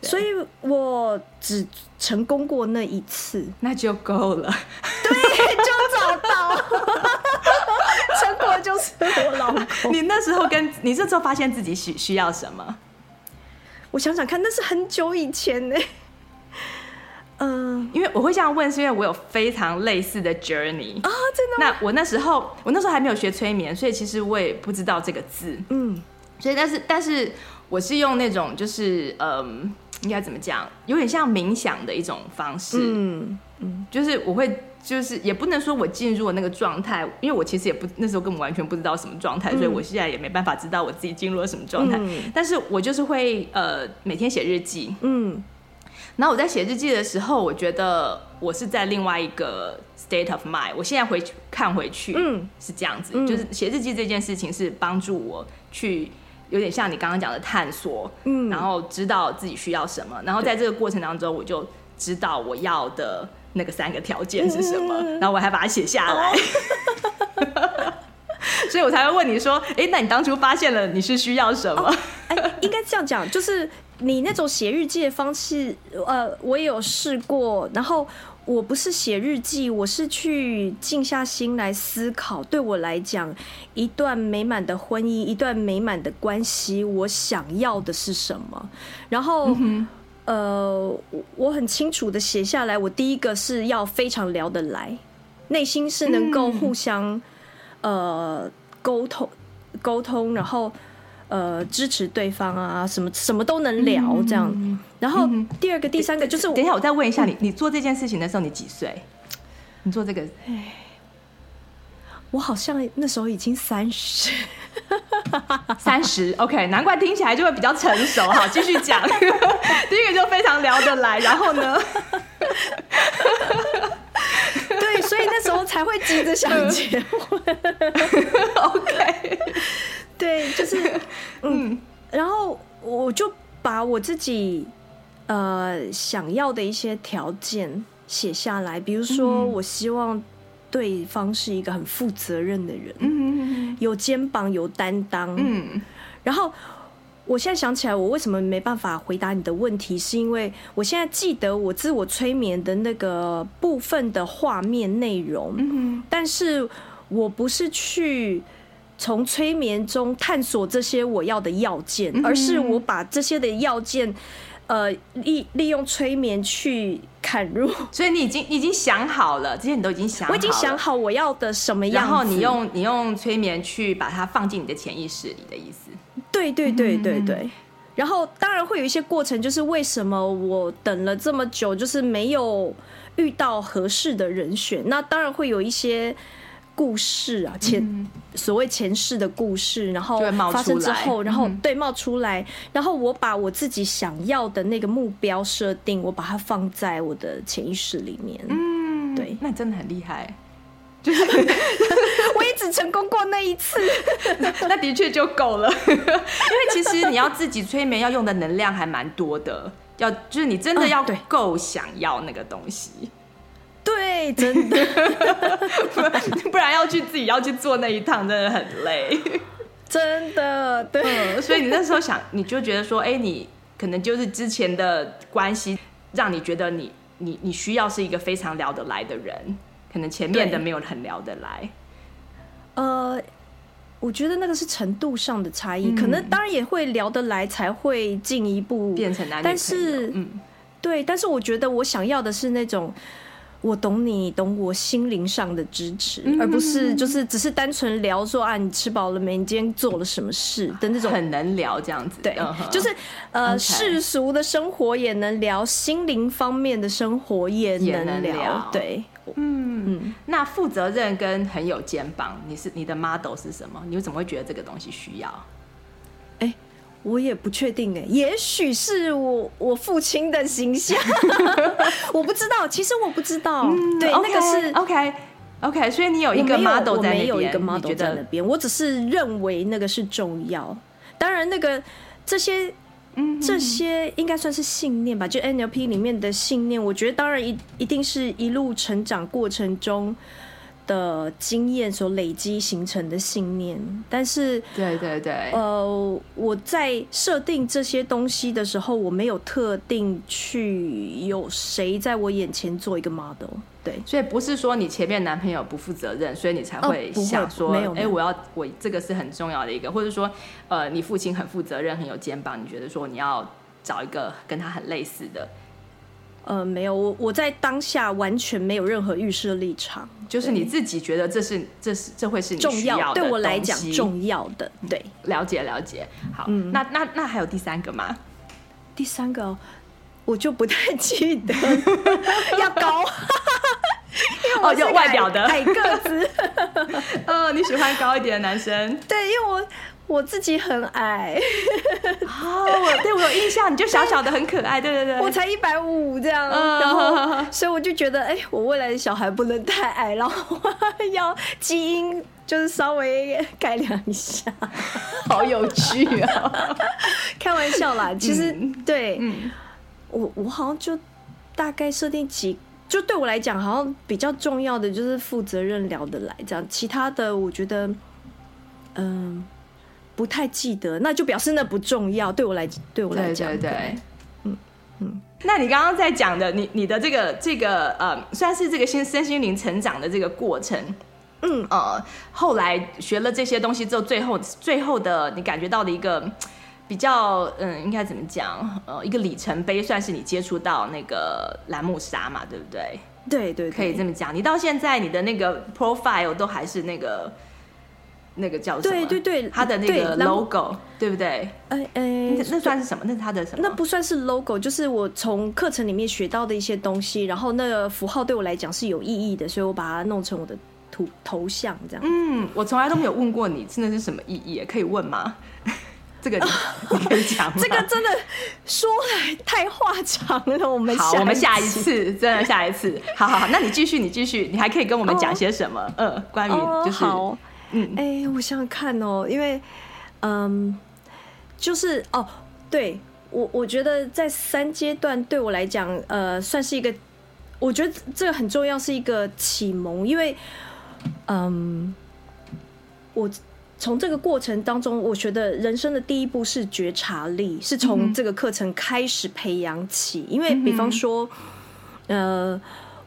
所以我只成功过那一次，那就够了。对，就找到，成果就是我老公。你那时候跟你这时候发现自己需需要什么？我想想看，那是很久以前呢。嗯，因为我会这样问，是因为我有非常类似的 journey 啊，真的吗？那我那时候，我那时候还没有学催眠，所以其实我也不知道这个字。嗯，所以但是但是我是用那种就是嗯，应该怎么讲，有点像冥想的一种方式。嗯嗯，就是我会就是也不能说我进入了那个状态，因为我其实也不那时候根本完全不知道什么状态，嗯，所以我现在也没办法知道我自己进入了什么状态。嗯，但是我就是会呃每天写日记。嗯。然后我在写日记的时候，我觉得我是在另外一个 state of mind。我现在回去看回去，嗯，是这样子，嗯，就是写日记这件事情是帮助我去有点像你刚刚讲的探索，嗯，然后知道自己需要什么，然后在这个过程当中，我就知道我要的那个三个条件是什么，嗯，然后我还把它写下来，哦，所以我才会问你说，哎，那你当初发现了你是需要什么？哎，哦，应该这样讲，就是。你那种写日记的方式，呃，我也有试过。然后我不是写日记，我是去静下心来思考。对我来讲，一段美满的婚姻，一段美满的关系，我想要的是什么？然后，嗯、呃，我很清楚的写下来。我第一个是要非常聊得来，内心是能够互相、嗯、呃沟通沟通，然后。呃，支持对方啊，什么什么都能聊这样。嗯、然后第二个、嗯、第三个就是，等一下我再问一下你，你做这件事情的时候你几岁？你做这个？哎，我好像那时候已经三十，三十。OK，难怪听起来就会比较成熟。好，继续讲。第一个就非常聊得来，然后呢？对，所以那时候才会急着想结婚。OK。对，就是，嗯，然后我就把我自己呃想要的一些条件写下来，比如说，我希望对方是一个很负责任的人，嗯，有肩膀，有担当，嗯。然后我现在想起来，我为什么没办法回答你的问题，是因为我现在记得我自我催眠的那个部分的画面内容，嗯，但是我不是去。从催眠中探索这些我要的要件，而是我把这些的要件，呃，利利用催眠去砍入。所以你已经你已经想好了，这些你都已经想好了。我已经想好我要的什么样子，然后你用你用催眠去把它放进你的潜意识里的意思。对对对对对。然后当然会有一些过程，就是为什么我等了这么久，就是没有遇到合适的人选。那当然会有一些。故事啊，前、嗯、所谓前世的故事，然后发生之后，然后对冒出来，然后我把我自己想要的那个目标设定，我把它放在我的潜意识里面。嗯，对，那你真的很厉害，就是。我也只成功过那一次，那的确就够了。因为其实你要自己催眠，要用的能量还蛮多的，要就是你真的要够想要那个东西。对，真的，不然要去自己要去做那一趟，真的很累，真的。对，嗯，所以你那时候想，你就觉得说，哎，你可能就是之前的关系，让你觉得你你你需要是一个非常聊得来的人，可能前面的没有很聊得来。呃，我觉得那个是程度上的差异，嗯，可能当然也会聊得来，才会进一步变成男女朋友。但是，嗯，对，但是我觉得我想要的是那种。我懂你，懂我心灵上的支持，嗯、而不是就是只是单纯聊说啊，你吃饱了没？你今天做了什么事的那种，很能聊这样子。对，uh-huh. 就是呃，世俗的生活也能聊，心灵方面的生活也能聊。对，嗯嗯。那负责任跟很有肩膀，你是你的 model 是什么？你怎么会觉得这个东西需要？我也不确定哎，也许是我我父亲的形象，我不知道。其实我不知道，嗯、对，okay, 那个是 OK OK。所以你有一个 model 在那边，我没有一个 model 在那边。我只是认为那个是重要。当然，那个这些嗯这些应该算是信念吧，就 NLP 里面的信念。我觉得当然一一定是一路成长过程中。的经验所累积形成的信念，但是对对对，呃，我在设定这些东西的时候，我没有特定去有谁在我眼前做一个 model，对，所以不是说你前面男朋友不负责任，所以你才会想说，哎、哦欸，我要我这个是很重要的一个，或者说，呃，你父亲很负责任，很有肩膀，你觉得说你要找一个跟他很类似的。呃，没有，我我在当下完全没有任何预设立场，就是你自己觉得这是这是这会是你重要，对我来讲重要的，对，了解了解。好，嗯、那那那还有第三个吗？第三个我就不太记得，要高，因为我有外表的矮个子，呃，你喜欢高一点的男生？对，因为我。我自己很矮，哦，我对我有印象，你就小小的很可爱，对对对，我才一百五这样，嗯，然后所以我就觉得，哎、欸，我未来的小孩不能太矮，然后要基因就是稍微改良一下，好有趣啊，开玩笑啦，其实、嗯、对、嗯、我我好像就大概设定几，就对我来讲好像比较重要的就是负责任、聊得来这样，其他的我觉得，嗯。不太记得，那就表示那不重要。对我来，对我来讲，对对对，嗯，嗯，那你刚刚在讲的，你你的这个这个呃，算是这个心身心灵成长的这个过程，嗯呃，后来学了这些东西之后，最后最后的你感觉到的一个比较嗯，应该怎么讲？呃，一个里程碑，算是你接触到那个兰木沙嘛，对不对？对对，可以这么讲。你到现在你的那个 profile 都还是那个。那个叫什么？对对对，它的那个 logo，对，对不对？哎哎，那算是什么？那是它的什么？那不算是 logo，就是我从课程里面学到的一些东西，然后那个符号对我来讲是有意义的，所以我把它弄成我的图头像这样。嗯，我从来都没有问过你，真的是什么意义？可以问吗？这个 你可以讲吗？这个真的说来太话长了，我们好，我们下一次，真的下一次。好好好，那你继续，你继续，你还可以跟我们讲些什么？呃，关于就是。哦嗯，哎、欸，我想想看哦，因为，嗯，就是哦，对我，我觉得在三阶段对我来讲，呃，算是一个，我觉得这个很重要，是一个启蒙，因为，嗯，我从这个过程当中，我觉得人生的第一步是觉察力，是从这个课程开始培养起，因为，比方说，呃，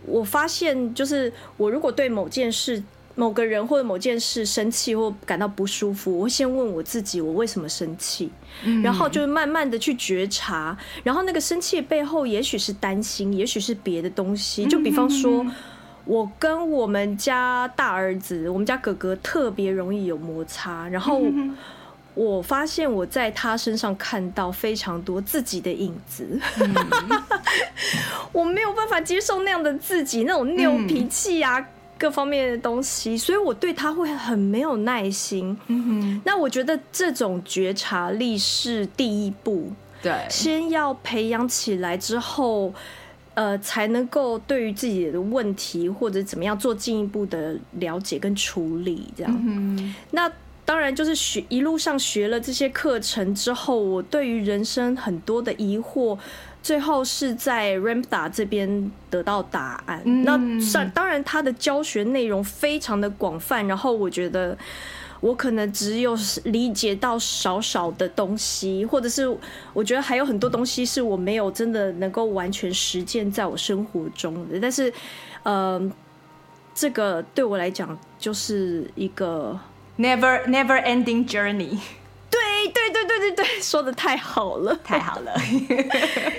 我发现就是我如果对某件事。某个人或者某件事生气或感到不舒服，我会先问我自己，我为什么生气？嗯，然后就慢慢的去觉察，然后那个生气背后也许是担心，也许是别的东西。就比方说，我跟我们家大儿子，我们家哥哥特别容易有摩擦，然后我发现我在他身上看到非常多自己的影子，嗯、我没有办法接受那样的自己，那种拗脾气啊。各方面的东西，所以我对他会很没有耐心。嗯哼，那我觉得这种觉察力是第一步，对，先要培养起来之后，呃，才能够对于自己的问题或者怎么样做进一步的了解跟处理。这样，嗯，那当然就是学一路上学了这些课程之后，我对于人生很多的疑惑。最后是在 Ramtha 这边得到答案。嗯、那算当然，他的教学内容非常的广泛，然后我觉得我可能只有理解到少少的东西，或者是我觉得还有很多东西是我没有真的能够完全实践在我生活中的。但是，呃，这个对我来讲就是一个 never never ending journey。对对对对对对，说的太好了，太好了。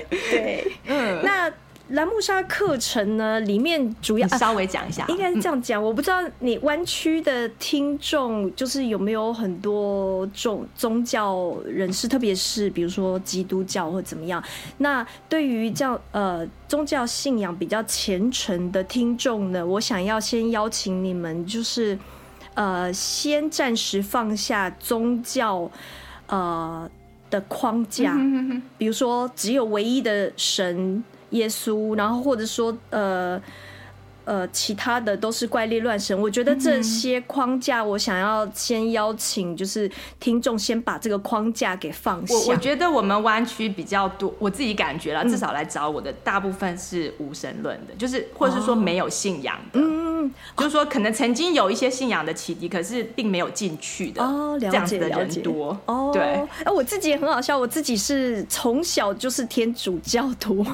对，嗯，那兰木沙课程呢，里面主要稍微讲一下，应该是这样讲。我不知道你湾区的听众就是有没有很多宗宗教人士，特别是比如说基督教或怎么样。那对于这样呃宗教信仰比较虔诚的听众呢，我想要先邀请你们，就是呃先暂时放下宗教。呃的框架，比如说只有唯一的神耶稣，然后或者说呃呃其他的都是怪力乱神。我觉得这些框架，我想要先邀请就是听众先把这个框架给放下。我我觉得我们湾区比较多，我自己感觉啦，至少来找我的大部分是无神论的，就是或者是说没有信仰的。嗯。就是说，可能曾经有一些信仰的启迪，可是并没有进去的哦，了解的人多哦。对，哎，我自己也很好笑，我自己是从小就是天主教徒，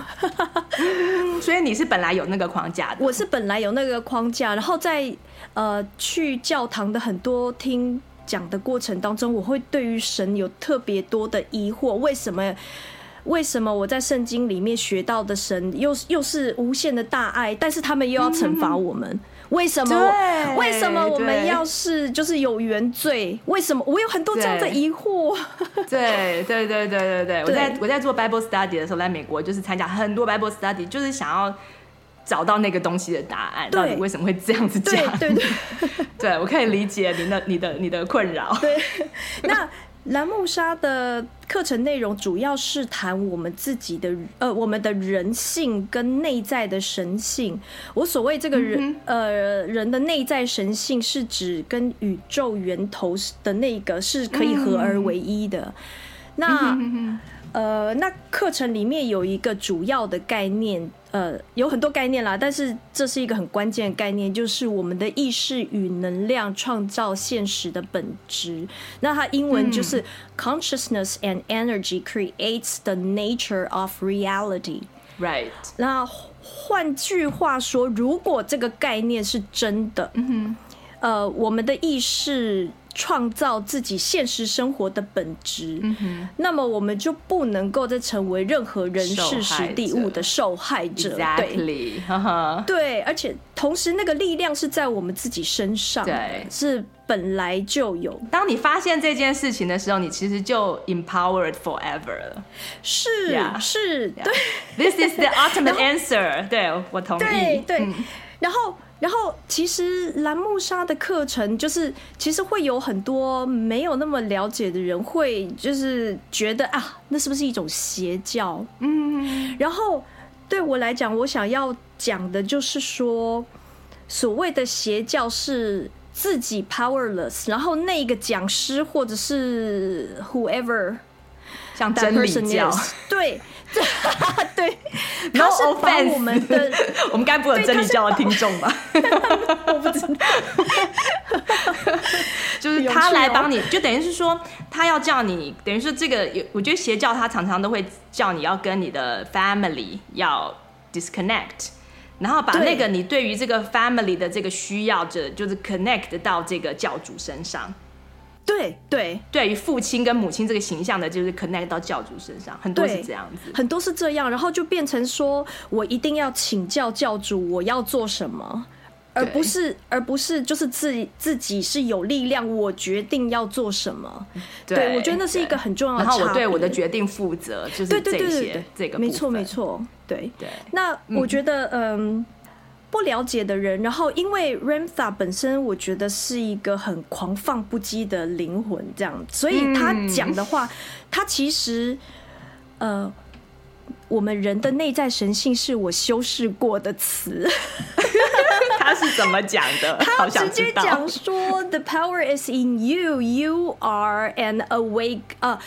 所以你是本来有那个框架的。我是本来有那个框架，然后在呃去教堂的很多听讲的过程当中，我会对于神有特别多的疑惑，为什么？为什么我在圣经里面学到的神又又是无限的大爱，但是他们又要惩罚我们？嗯为什么？为什么我们要是就是有原罪？为什么我有很多这样的疑惑？对对对对对对，我在我在做 Bible Study 的时候，来美国就是参加很多 Bible Study，就是想要找到那个东西的答案，到底为什么会这样子讲？对对对，对 我可以理解你的你的你的困扰。对，那。蓝木莎的课程内容主要是谈我们自己的呃，我们的人性跟内在的神性。我所谓这个人呃人的内在神性，是指跟宇宙源头的那个是可以合而为一的。那呃，那课程里面有一个主要的概念，呃，有很多概念啦，但是这是一个很关键的概念，就是我们的意识与能量创造现实的本质。那它英文就是 consciousness and energy creates the nature of reality。Right。那换句话说，如果这个概念是真的，嗯哼，呃，我们的意识。创造自己现实生活的本质，嗯，那么我们就不能够再成为任何人事实地物的受害者。对，对，而且同时那个力量是在我们自己身上，对，是本来就有。当你发现这件事情的时候，你其实就 empowered forever 了。是，yeah, 是，对。This is the ultimate answer。对，我同意。对，对，嗯，然后。然后，其实蓝木沙的课程就是，其实会有很多没有那么了解的人会就是觉得啊，那是不是一种邪教？嗯。然后对我来讲，我想要讲的就是说，所谓的邪教是自己 powerless，然后那个讲师或者是 whoever。像真理教，对，对，他是把我们的，我们该不会有真理教的听众吧？我不知道，就是他来帮你，就等于是说，他要叫你，等于是这个，我觉得邪教他常常都会叫你要跟你的 family 要 disconnect，然后把那个你对于这个 family 的这个需要者，就是 connect 到这个教主身上。对对，对于父亲跟母亲这个形象的，就是 connect 到教主身上，很多是这样子，很多是这样，然后就变成说我一定要请教教主，我要做什么，而不是而不是就是自己自己是有力量，我决定要做什么。对，对我觉得那是一个很重要的。然后我对我的决定负责，就是这些，对对对对对，这个没错没错，对对。那我觉得嗯。嗯不了解的人，然后因为 Ramtha 本身，我觉得是一个很狂放不羁的灵魂，这样，所以他讲的话，嗯、他其实，呃，我们人的内在神性是我修饰过的词。他是怎么讲的？他直接讲说：“The power is in you. You are an awake, uh,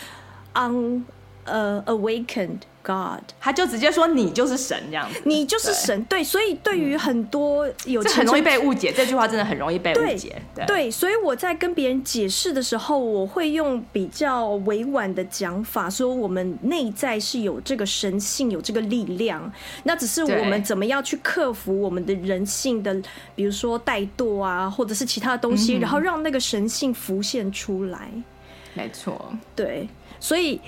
un, uh, awakened.” God，他就直接说你就是神这样子，你就是神，对，对，所以对于很多有很容易被误解，这句话真的很容易被误解，对，对，所以我在跟别人解释的时候，我会用比较委婉的讲法，说我们内在是有这个神性，有这个力量，那只是我们怎么样去克服我们的人性的，比如说怠惰啊，或者是其他的东西，嗯、然后让那个神性浮现出来。没错，对，所以。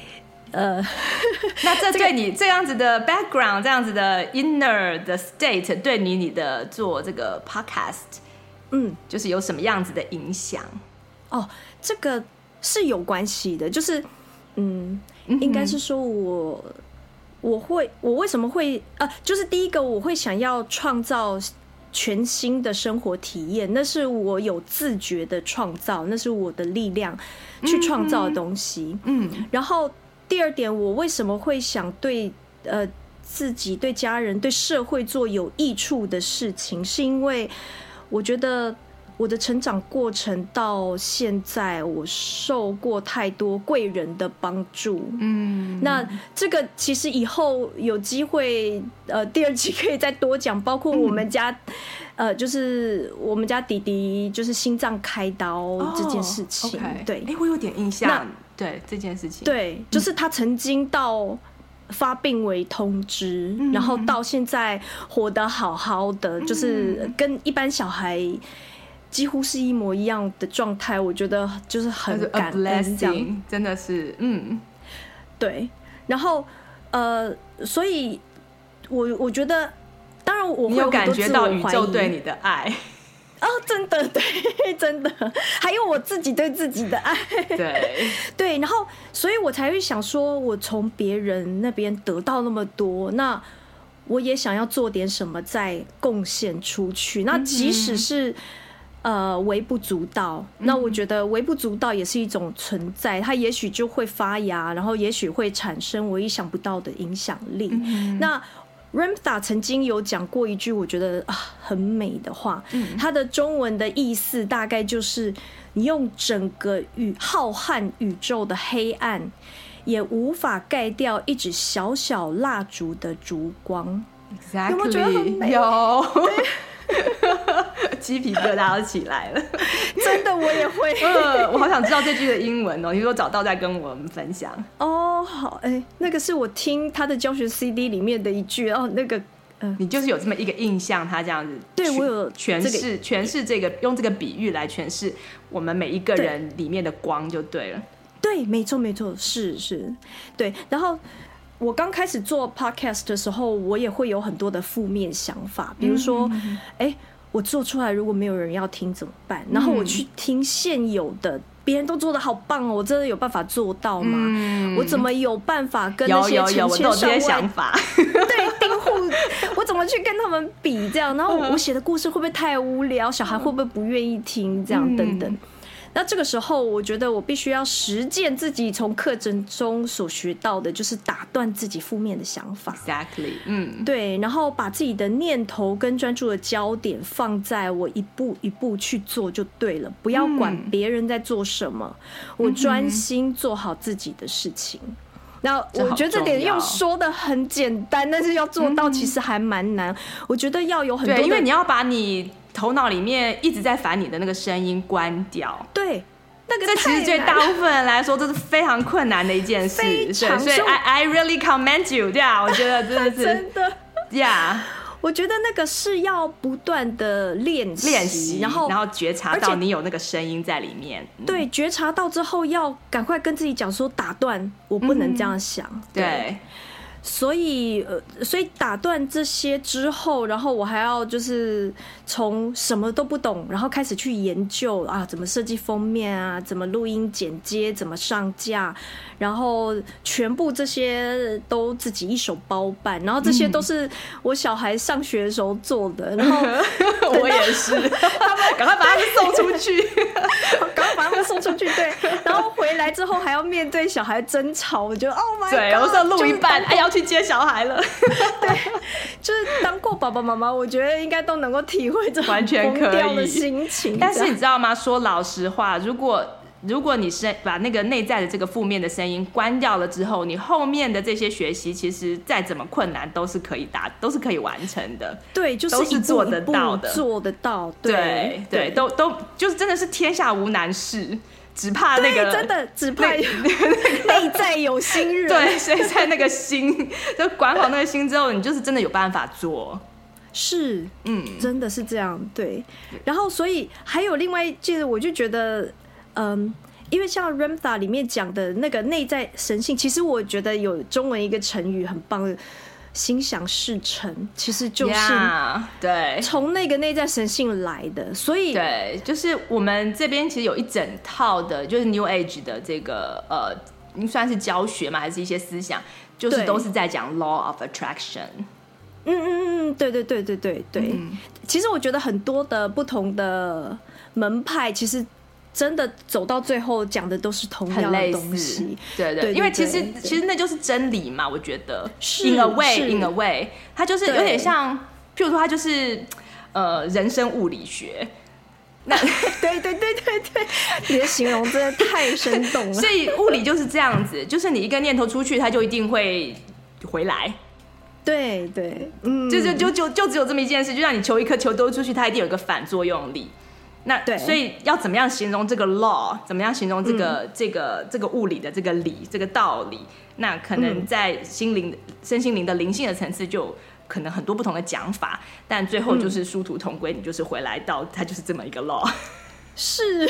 呃，那这对你这样子的 background，这样子的 inner 的 state，对你你的做这个 podcast，嗯，就是有什么样子的影响？哦，这个是有关系的，就是嗯，应该是说我我会我为什么会呃，就是第一个我会想要创造全新的生活体验，那是我有自觉的创造，那是我的力量去创造的东西，嗯，然后。第二点，我为什么会想对呃自己、对家人、对社会做有益处的事情？是因为我觉得我的成长过程到现在，我受过太多贵人的帮助。嗯，那这个其实以后有机会，呃，第二集可以再多讲，包括我们家，嗯、呃，就是我们家弟弟就是心脏开刀这件事情。Oh. 对，哎，我有点印象。对这件事情，对，就是他曾经到发病危通知，嗯、然后到现在活得好好的，嗯、就是跟一般小孩几乎是一模一样的状态。我觉得就是很感恩，这样真的是，嗯，对。然后呃，所以我我觉得，当然我会有感觉到宇宙对你的爱。哦，真的，对，真的，还有我自己对自己的爱，对，对，然后，所以我才会想说，我从别人那边得到那么多，那我也想要做点什么，再贡献出去。那即使是、嗯、呃微不足道，那我觉得微不足道也是一种存在，它也许就会发芽，然后也许会产生我意想不到的影响力。嗯、那。Ramtha 曾经有讲过一句我觉得啊很美的话，嗯，它的中文的意思大概就是：你用整个宇浩瀚宇宙的黑暗，也无法盖掉一指小小蜡烛的烛光。Exactly, 有没有觉得很美？有，鸡皮疙瘩都起来了。真的，我也会。呃，我好想知道这句的英文哦，你说找到再跟我们分享。哦，好，哎、欸，那个是我听他的教学 CD 里面的一句哦，那个。你就是有这么一个印象，他这样子，对我有诠释诠释这个，用这个比喻来诠释我们每一个人里面的光就对了。对，对没错没错，是是，对。然后我刚开始做 podcast 的时候，我也会有很多的负面想法，比如说，哎、嗯，我做出来如果没有人要听怎么办？然后我去听现有的。别人都做的好棒哦，我真的有办法做到吗？嗯、我怎么有办法跟那些成千上万？对，订户，我怎么去跟他们比？这样，然后我写的故事会不会太无聊？小孩会不会不愿意听？这样等等。嗯那这个时候，我觉得我必须要实践自己从课程中所学到的，就是打断自己负面的想法。Exactly，嗯，对，然后把自己的念头跟专注的焦点放在我一步一步去做就对了，不要管别人在做什么，嗯、我专心做好自己的事情。那、嗯、我觉得这点用说的很简单，但是要做到其实还蛮难。嗯、我觉得要有很多，因为你要把你。头脑里面一直在烦你的那个声音关掉，对，那个这其实对大部分人来说这是非常困难的一件事，非常所以 I I really commend you，对啊，我觉得真的是 真的，Yeah，我觉得那个是要不断的练习，练习，然后然后觉察到你有那个声音在里面，对，觉察到之后要赶快跟自己讲说打断，我不能这样想，嗯、对。对所以，呃，所以打断这些之后，然后我还要就是从什么都不懂，然后开始去研究啊，怎么设计封面啊，怎么录音剪接，怎么上架，然后全部这些都自己一手包办，然后这些都是我小孩上学的时候做的，然后我也是，他们赶快把他们送出去，赶快把他们送出去，对，然后回来之后还要面对小孩争吵，我觉得，Oh my God，对，我说录一半，哎呀。去接小孩了，对，就是当过爸爸妈妈，我觉得应该都能够体会这种完全可以的心情。但是你知道吗？说老实话，如果如果你是把那个内在的这个负面的声音关掉了之后，你后面的这些学习，其实再怎么困难都是可以达，都是可以完成的。对，就是都是做得到的，做得到。对对，对，都都就是真的是天下无难事。只怕那个真的只怕 内在有心人，对，所以在那个心 就管好那个心之后，你就是真的有办法做。是，嗯，真的是这样。对，然后所以还有另外一件，我就觉得，嗯，因为像 Ramtha 里面讲的那个内在神性，其实我觉得有中文一个成语很棒的。心想事成，其实就是对从那个内在神性来的所以对，就是我们这边其实有一整套的，就是 New Age 的这个呃，你算是教学嘛，还是一些思想，就是都是在讲 Law of Attraction。嗯嗯嗯，对对对对对对。嗯、其实我觉得很多的不同的门派，其实。真的走到最后讲的都是同样的东西，对对，对，因为其实对其实那就是真理嘛，我觉得。是 In a way, in a way，它就是有点像，譬如说它就是呃人生物理学。那 对对对对对，你的形容真的太生动了。所以物理就是这样子，就是你一个念头出去，它就一定会回来。对对，嗯，就就就就就只有这么一件事，就像你球一颗球丢出去，它一定有一个反作用力。那对，所以要怎么样形容这个 law？怎么样形容这个、嗯、这个这个物理的这个理这个道理？那可能在心灵、嗯、身心灵的灵性的层次，就可能很多不同的讲法。但最后就是殊途同归，你就是回来到它就是这么一个 law。是，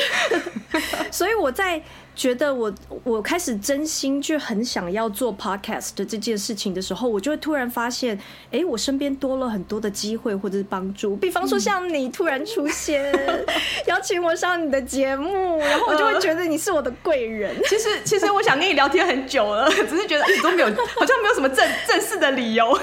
所以我在。觉得我我开始真心就很想要做 podcast 的这件事情的时候，我就会突然发现，哎，我身边多了很多的机会或者是帮助。比方说像你突然出现，邀请我上你的节目，然后我就会觉得你是我的贵人。其实其实我想跟你聊天很久了，只是觉得一直都没有，好像没有什么正正式的理由。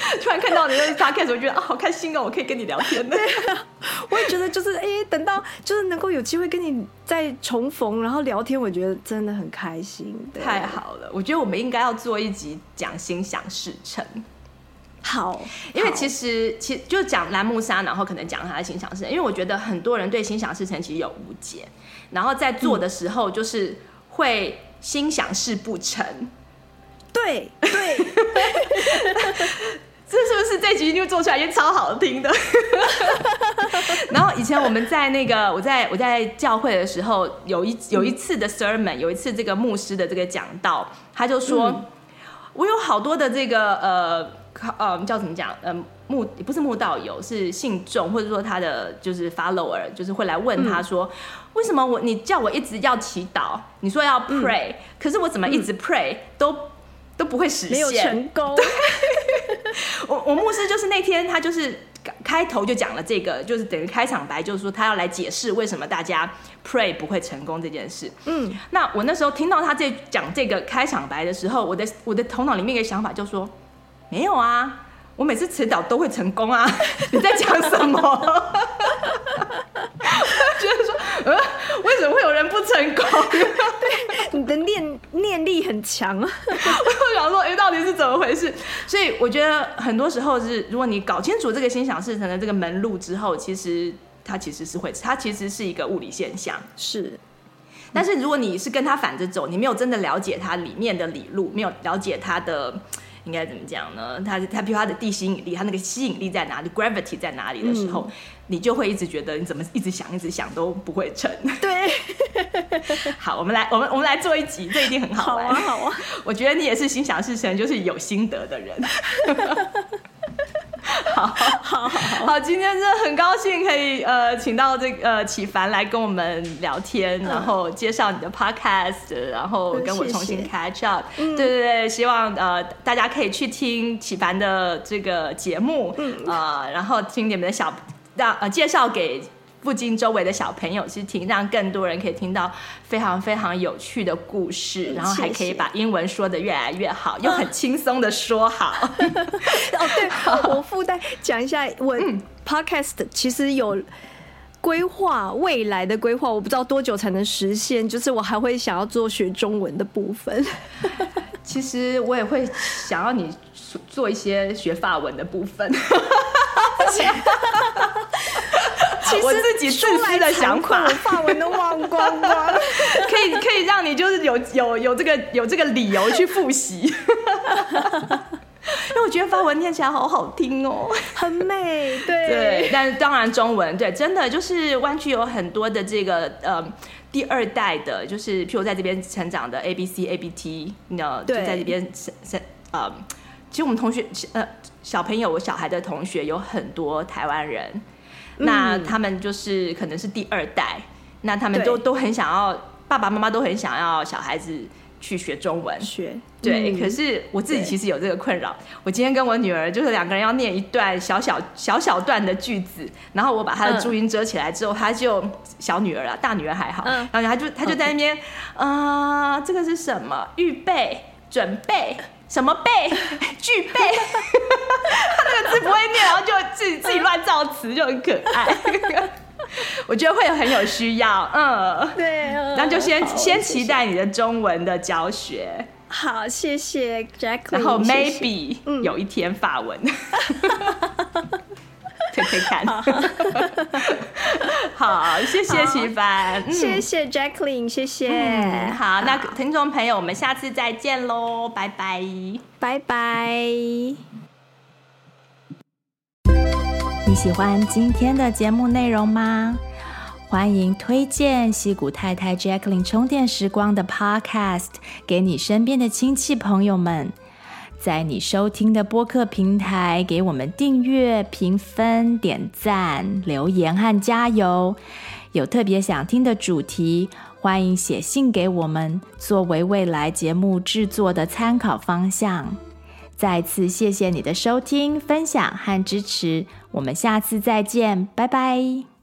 突然看到你的 podcast，我觉得啊，好开心哦，我可以跟你聊天的。对啊，我也觉得就是哎，等到就是能够有机会跟你再重逢，然后聊天，我觉得真的很开心。太好了，我觉得我们应该要做一集讲心想事成。好，因为其实其实就讲蓝木沙，然后可能讲他的心想事成，因为我觉得很多人对心想事成其实有误解，然后在做的时候就是会心想事不成。对对对。这是不是这集就做出来也超好听的？然后以前我们在那个我在我在教会的时候，有一有一次的 sermon，有一次这个牧师的这个讲道，他就说，嗯、我有好多的这个呃呃叫怎么讲？呃牧不是牧道友，是信众，或者说他的就是 follower，就是会来问他说，嗯、为什么我你叫我一直要祈祷，你说要 pray，、嗯、可是我怎么一直 pray、嗯、都都不会实现，没有成功。我我牧师就是那天他就是开头就讲了这个，就是等于开场白，就是说他要来解释为什么大家 pray 不会成功这件事。嗯，那我那时候听到他这讲这个开场白的时候，我的我的头脑里面一个想法就说，没有啊，我每次祈祷都会成功啊，你在讲什么？就是说，呃，为什么会有人不成功？对，你的念念力很强啊。我想说，哎，到底是怎么回事？所以我觉得很多时候是，如果你搞清楚这个心想事成的这个门路之后，其实它其实是会，它其实是一个物理现象。是，但是如果你是跟他反着走，你没有真的了解它里面的理路，没有了解它的。应该怎么讲呢？它它比如它的地心引力，它那个吸引力在哪里？Gravity 在哪里的时候，嗯、你就会一直觉得你怎么一直想一直想都不会成。对，好，我们来我们我们来做一集，这一定很好玩。好啊，好啊。我觉得你也是心想事成，就是有心得的人。好好好，好，今天真的很高兴可以呃，请到这个呃启凡来跟我们聊天，然后介绍你的 podcast，然后跟我重新 catch up。对对对，希望呃大家可以去听启凡的这个节目，嗯呃，然后听你们的小让呃介绍给。附近周围的小朋友去听，让更多人可以听到非常非常有趣的故事，然后还可以把英文说的越来越好，又很轻松的说好。哦，对，我附带讲一下，我 podcast 其实有规划未来的规划，我不知道多久才能实现，就是我还会想要做学中文的部分。其实我也会想要你做一些学法文的部分。我自己自私的想法，法文都忘光光，可以可以让你就是有有有这个有这个理由去复习，因为我觉得法文念起来好好听哦，很美，对。对，但当然中文对，真的就是湾区有很多的这个呃第二代的，就是譬如在这边成长的 A B C A B T，那就在这边生呃，其实我们同学呃小朋友，我小孩的同学有很多台湾人。那他们就是可能是第二代，嗯、那他们都都很想要，爸爸妈妈都很想要小孩子去学中文学，对。嗯、可是我自己其实有这个困扰，我今天跟我女儿就是两个人要念一段小小小小段的句子，然后我把她的注音遮起来之后，她就小女儿啊，大女儿还好，嗯、然后她就她就在那边，啊这个是什么？预备，准备。什么备 具备，他那个字不会念，然后就自己自己乱造词，就很可爱。我觉得会有很有需要，嗯，对，然后就先先期待你的中文的教学。好，谢谢 Jacqueline。然后 maybe 有一天法文。可 以可以看，好，谢谢启帆，谢谢 Jacqueline，谢谢。好那听众朋友，我们下次再见喽，拜拜，拜拜。你喜欢今天的节目内容吗？欢迎推荐西谷太太 Jacqueline 充电时光的 Podcast 给你身边的亲戚朋友们。在你收听的播客平台，给我们订阅、评分、点赞、留言和加油。有特别想听的主题，欢迎写信给我们，作为未来节目制作的参考方向。再次谢谢你的收听、分享和支持，我们下次再见，拜拜。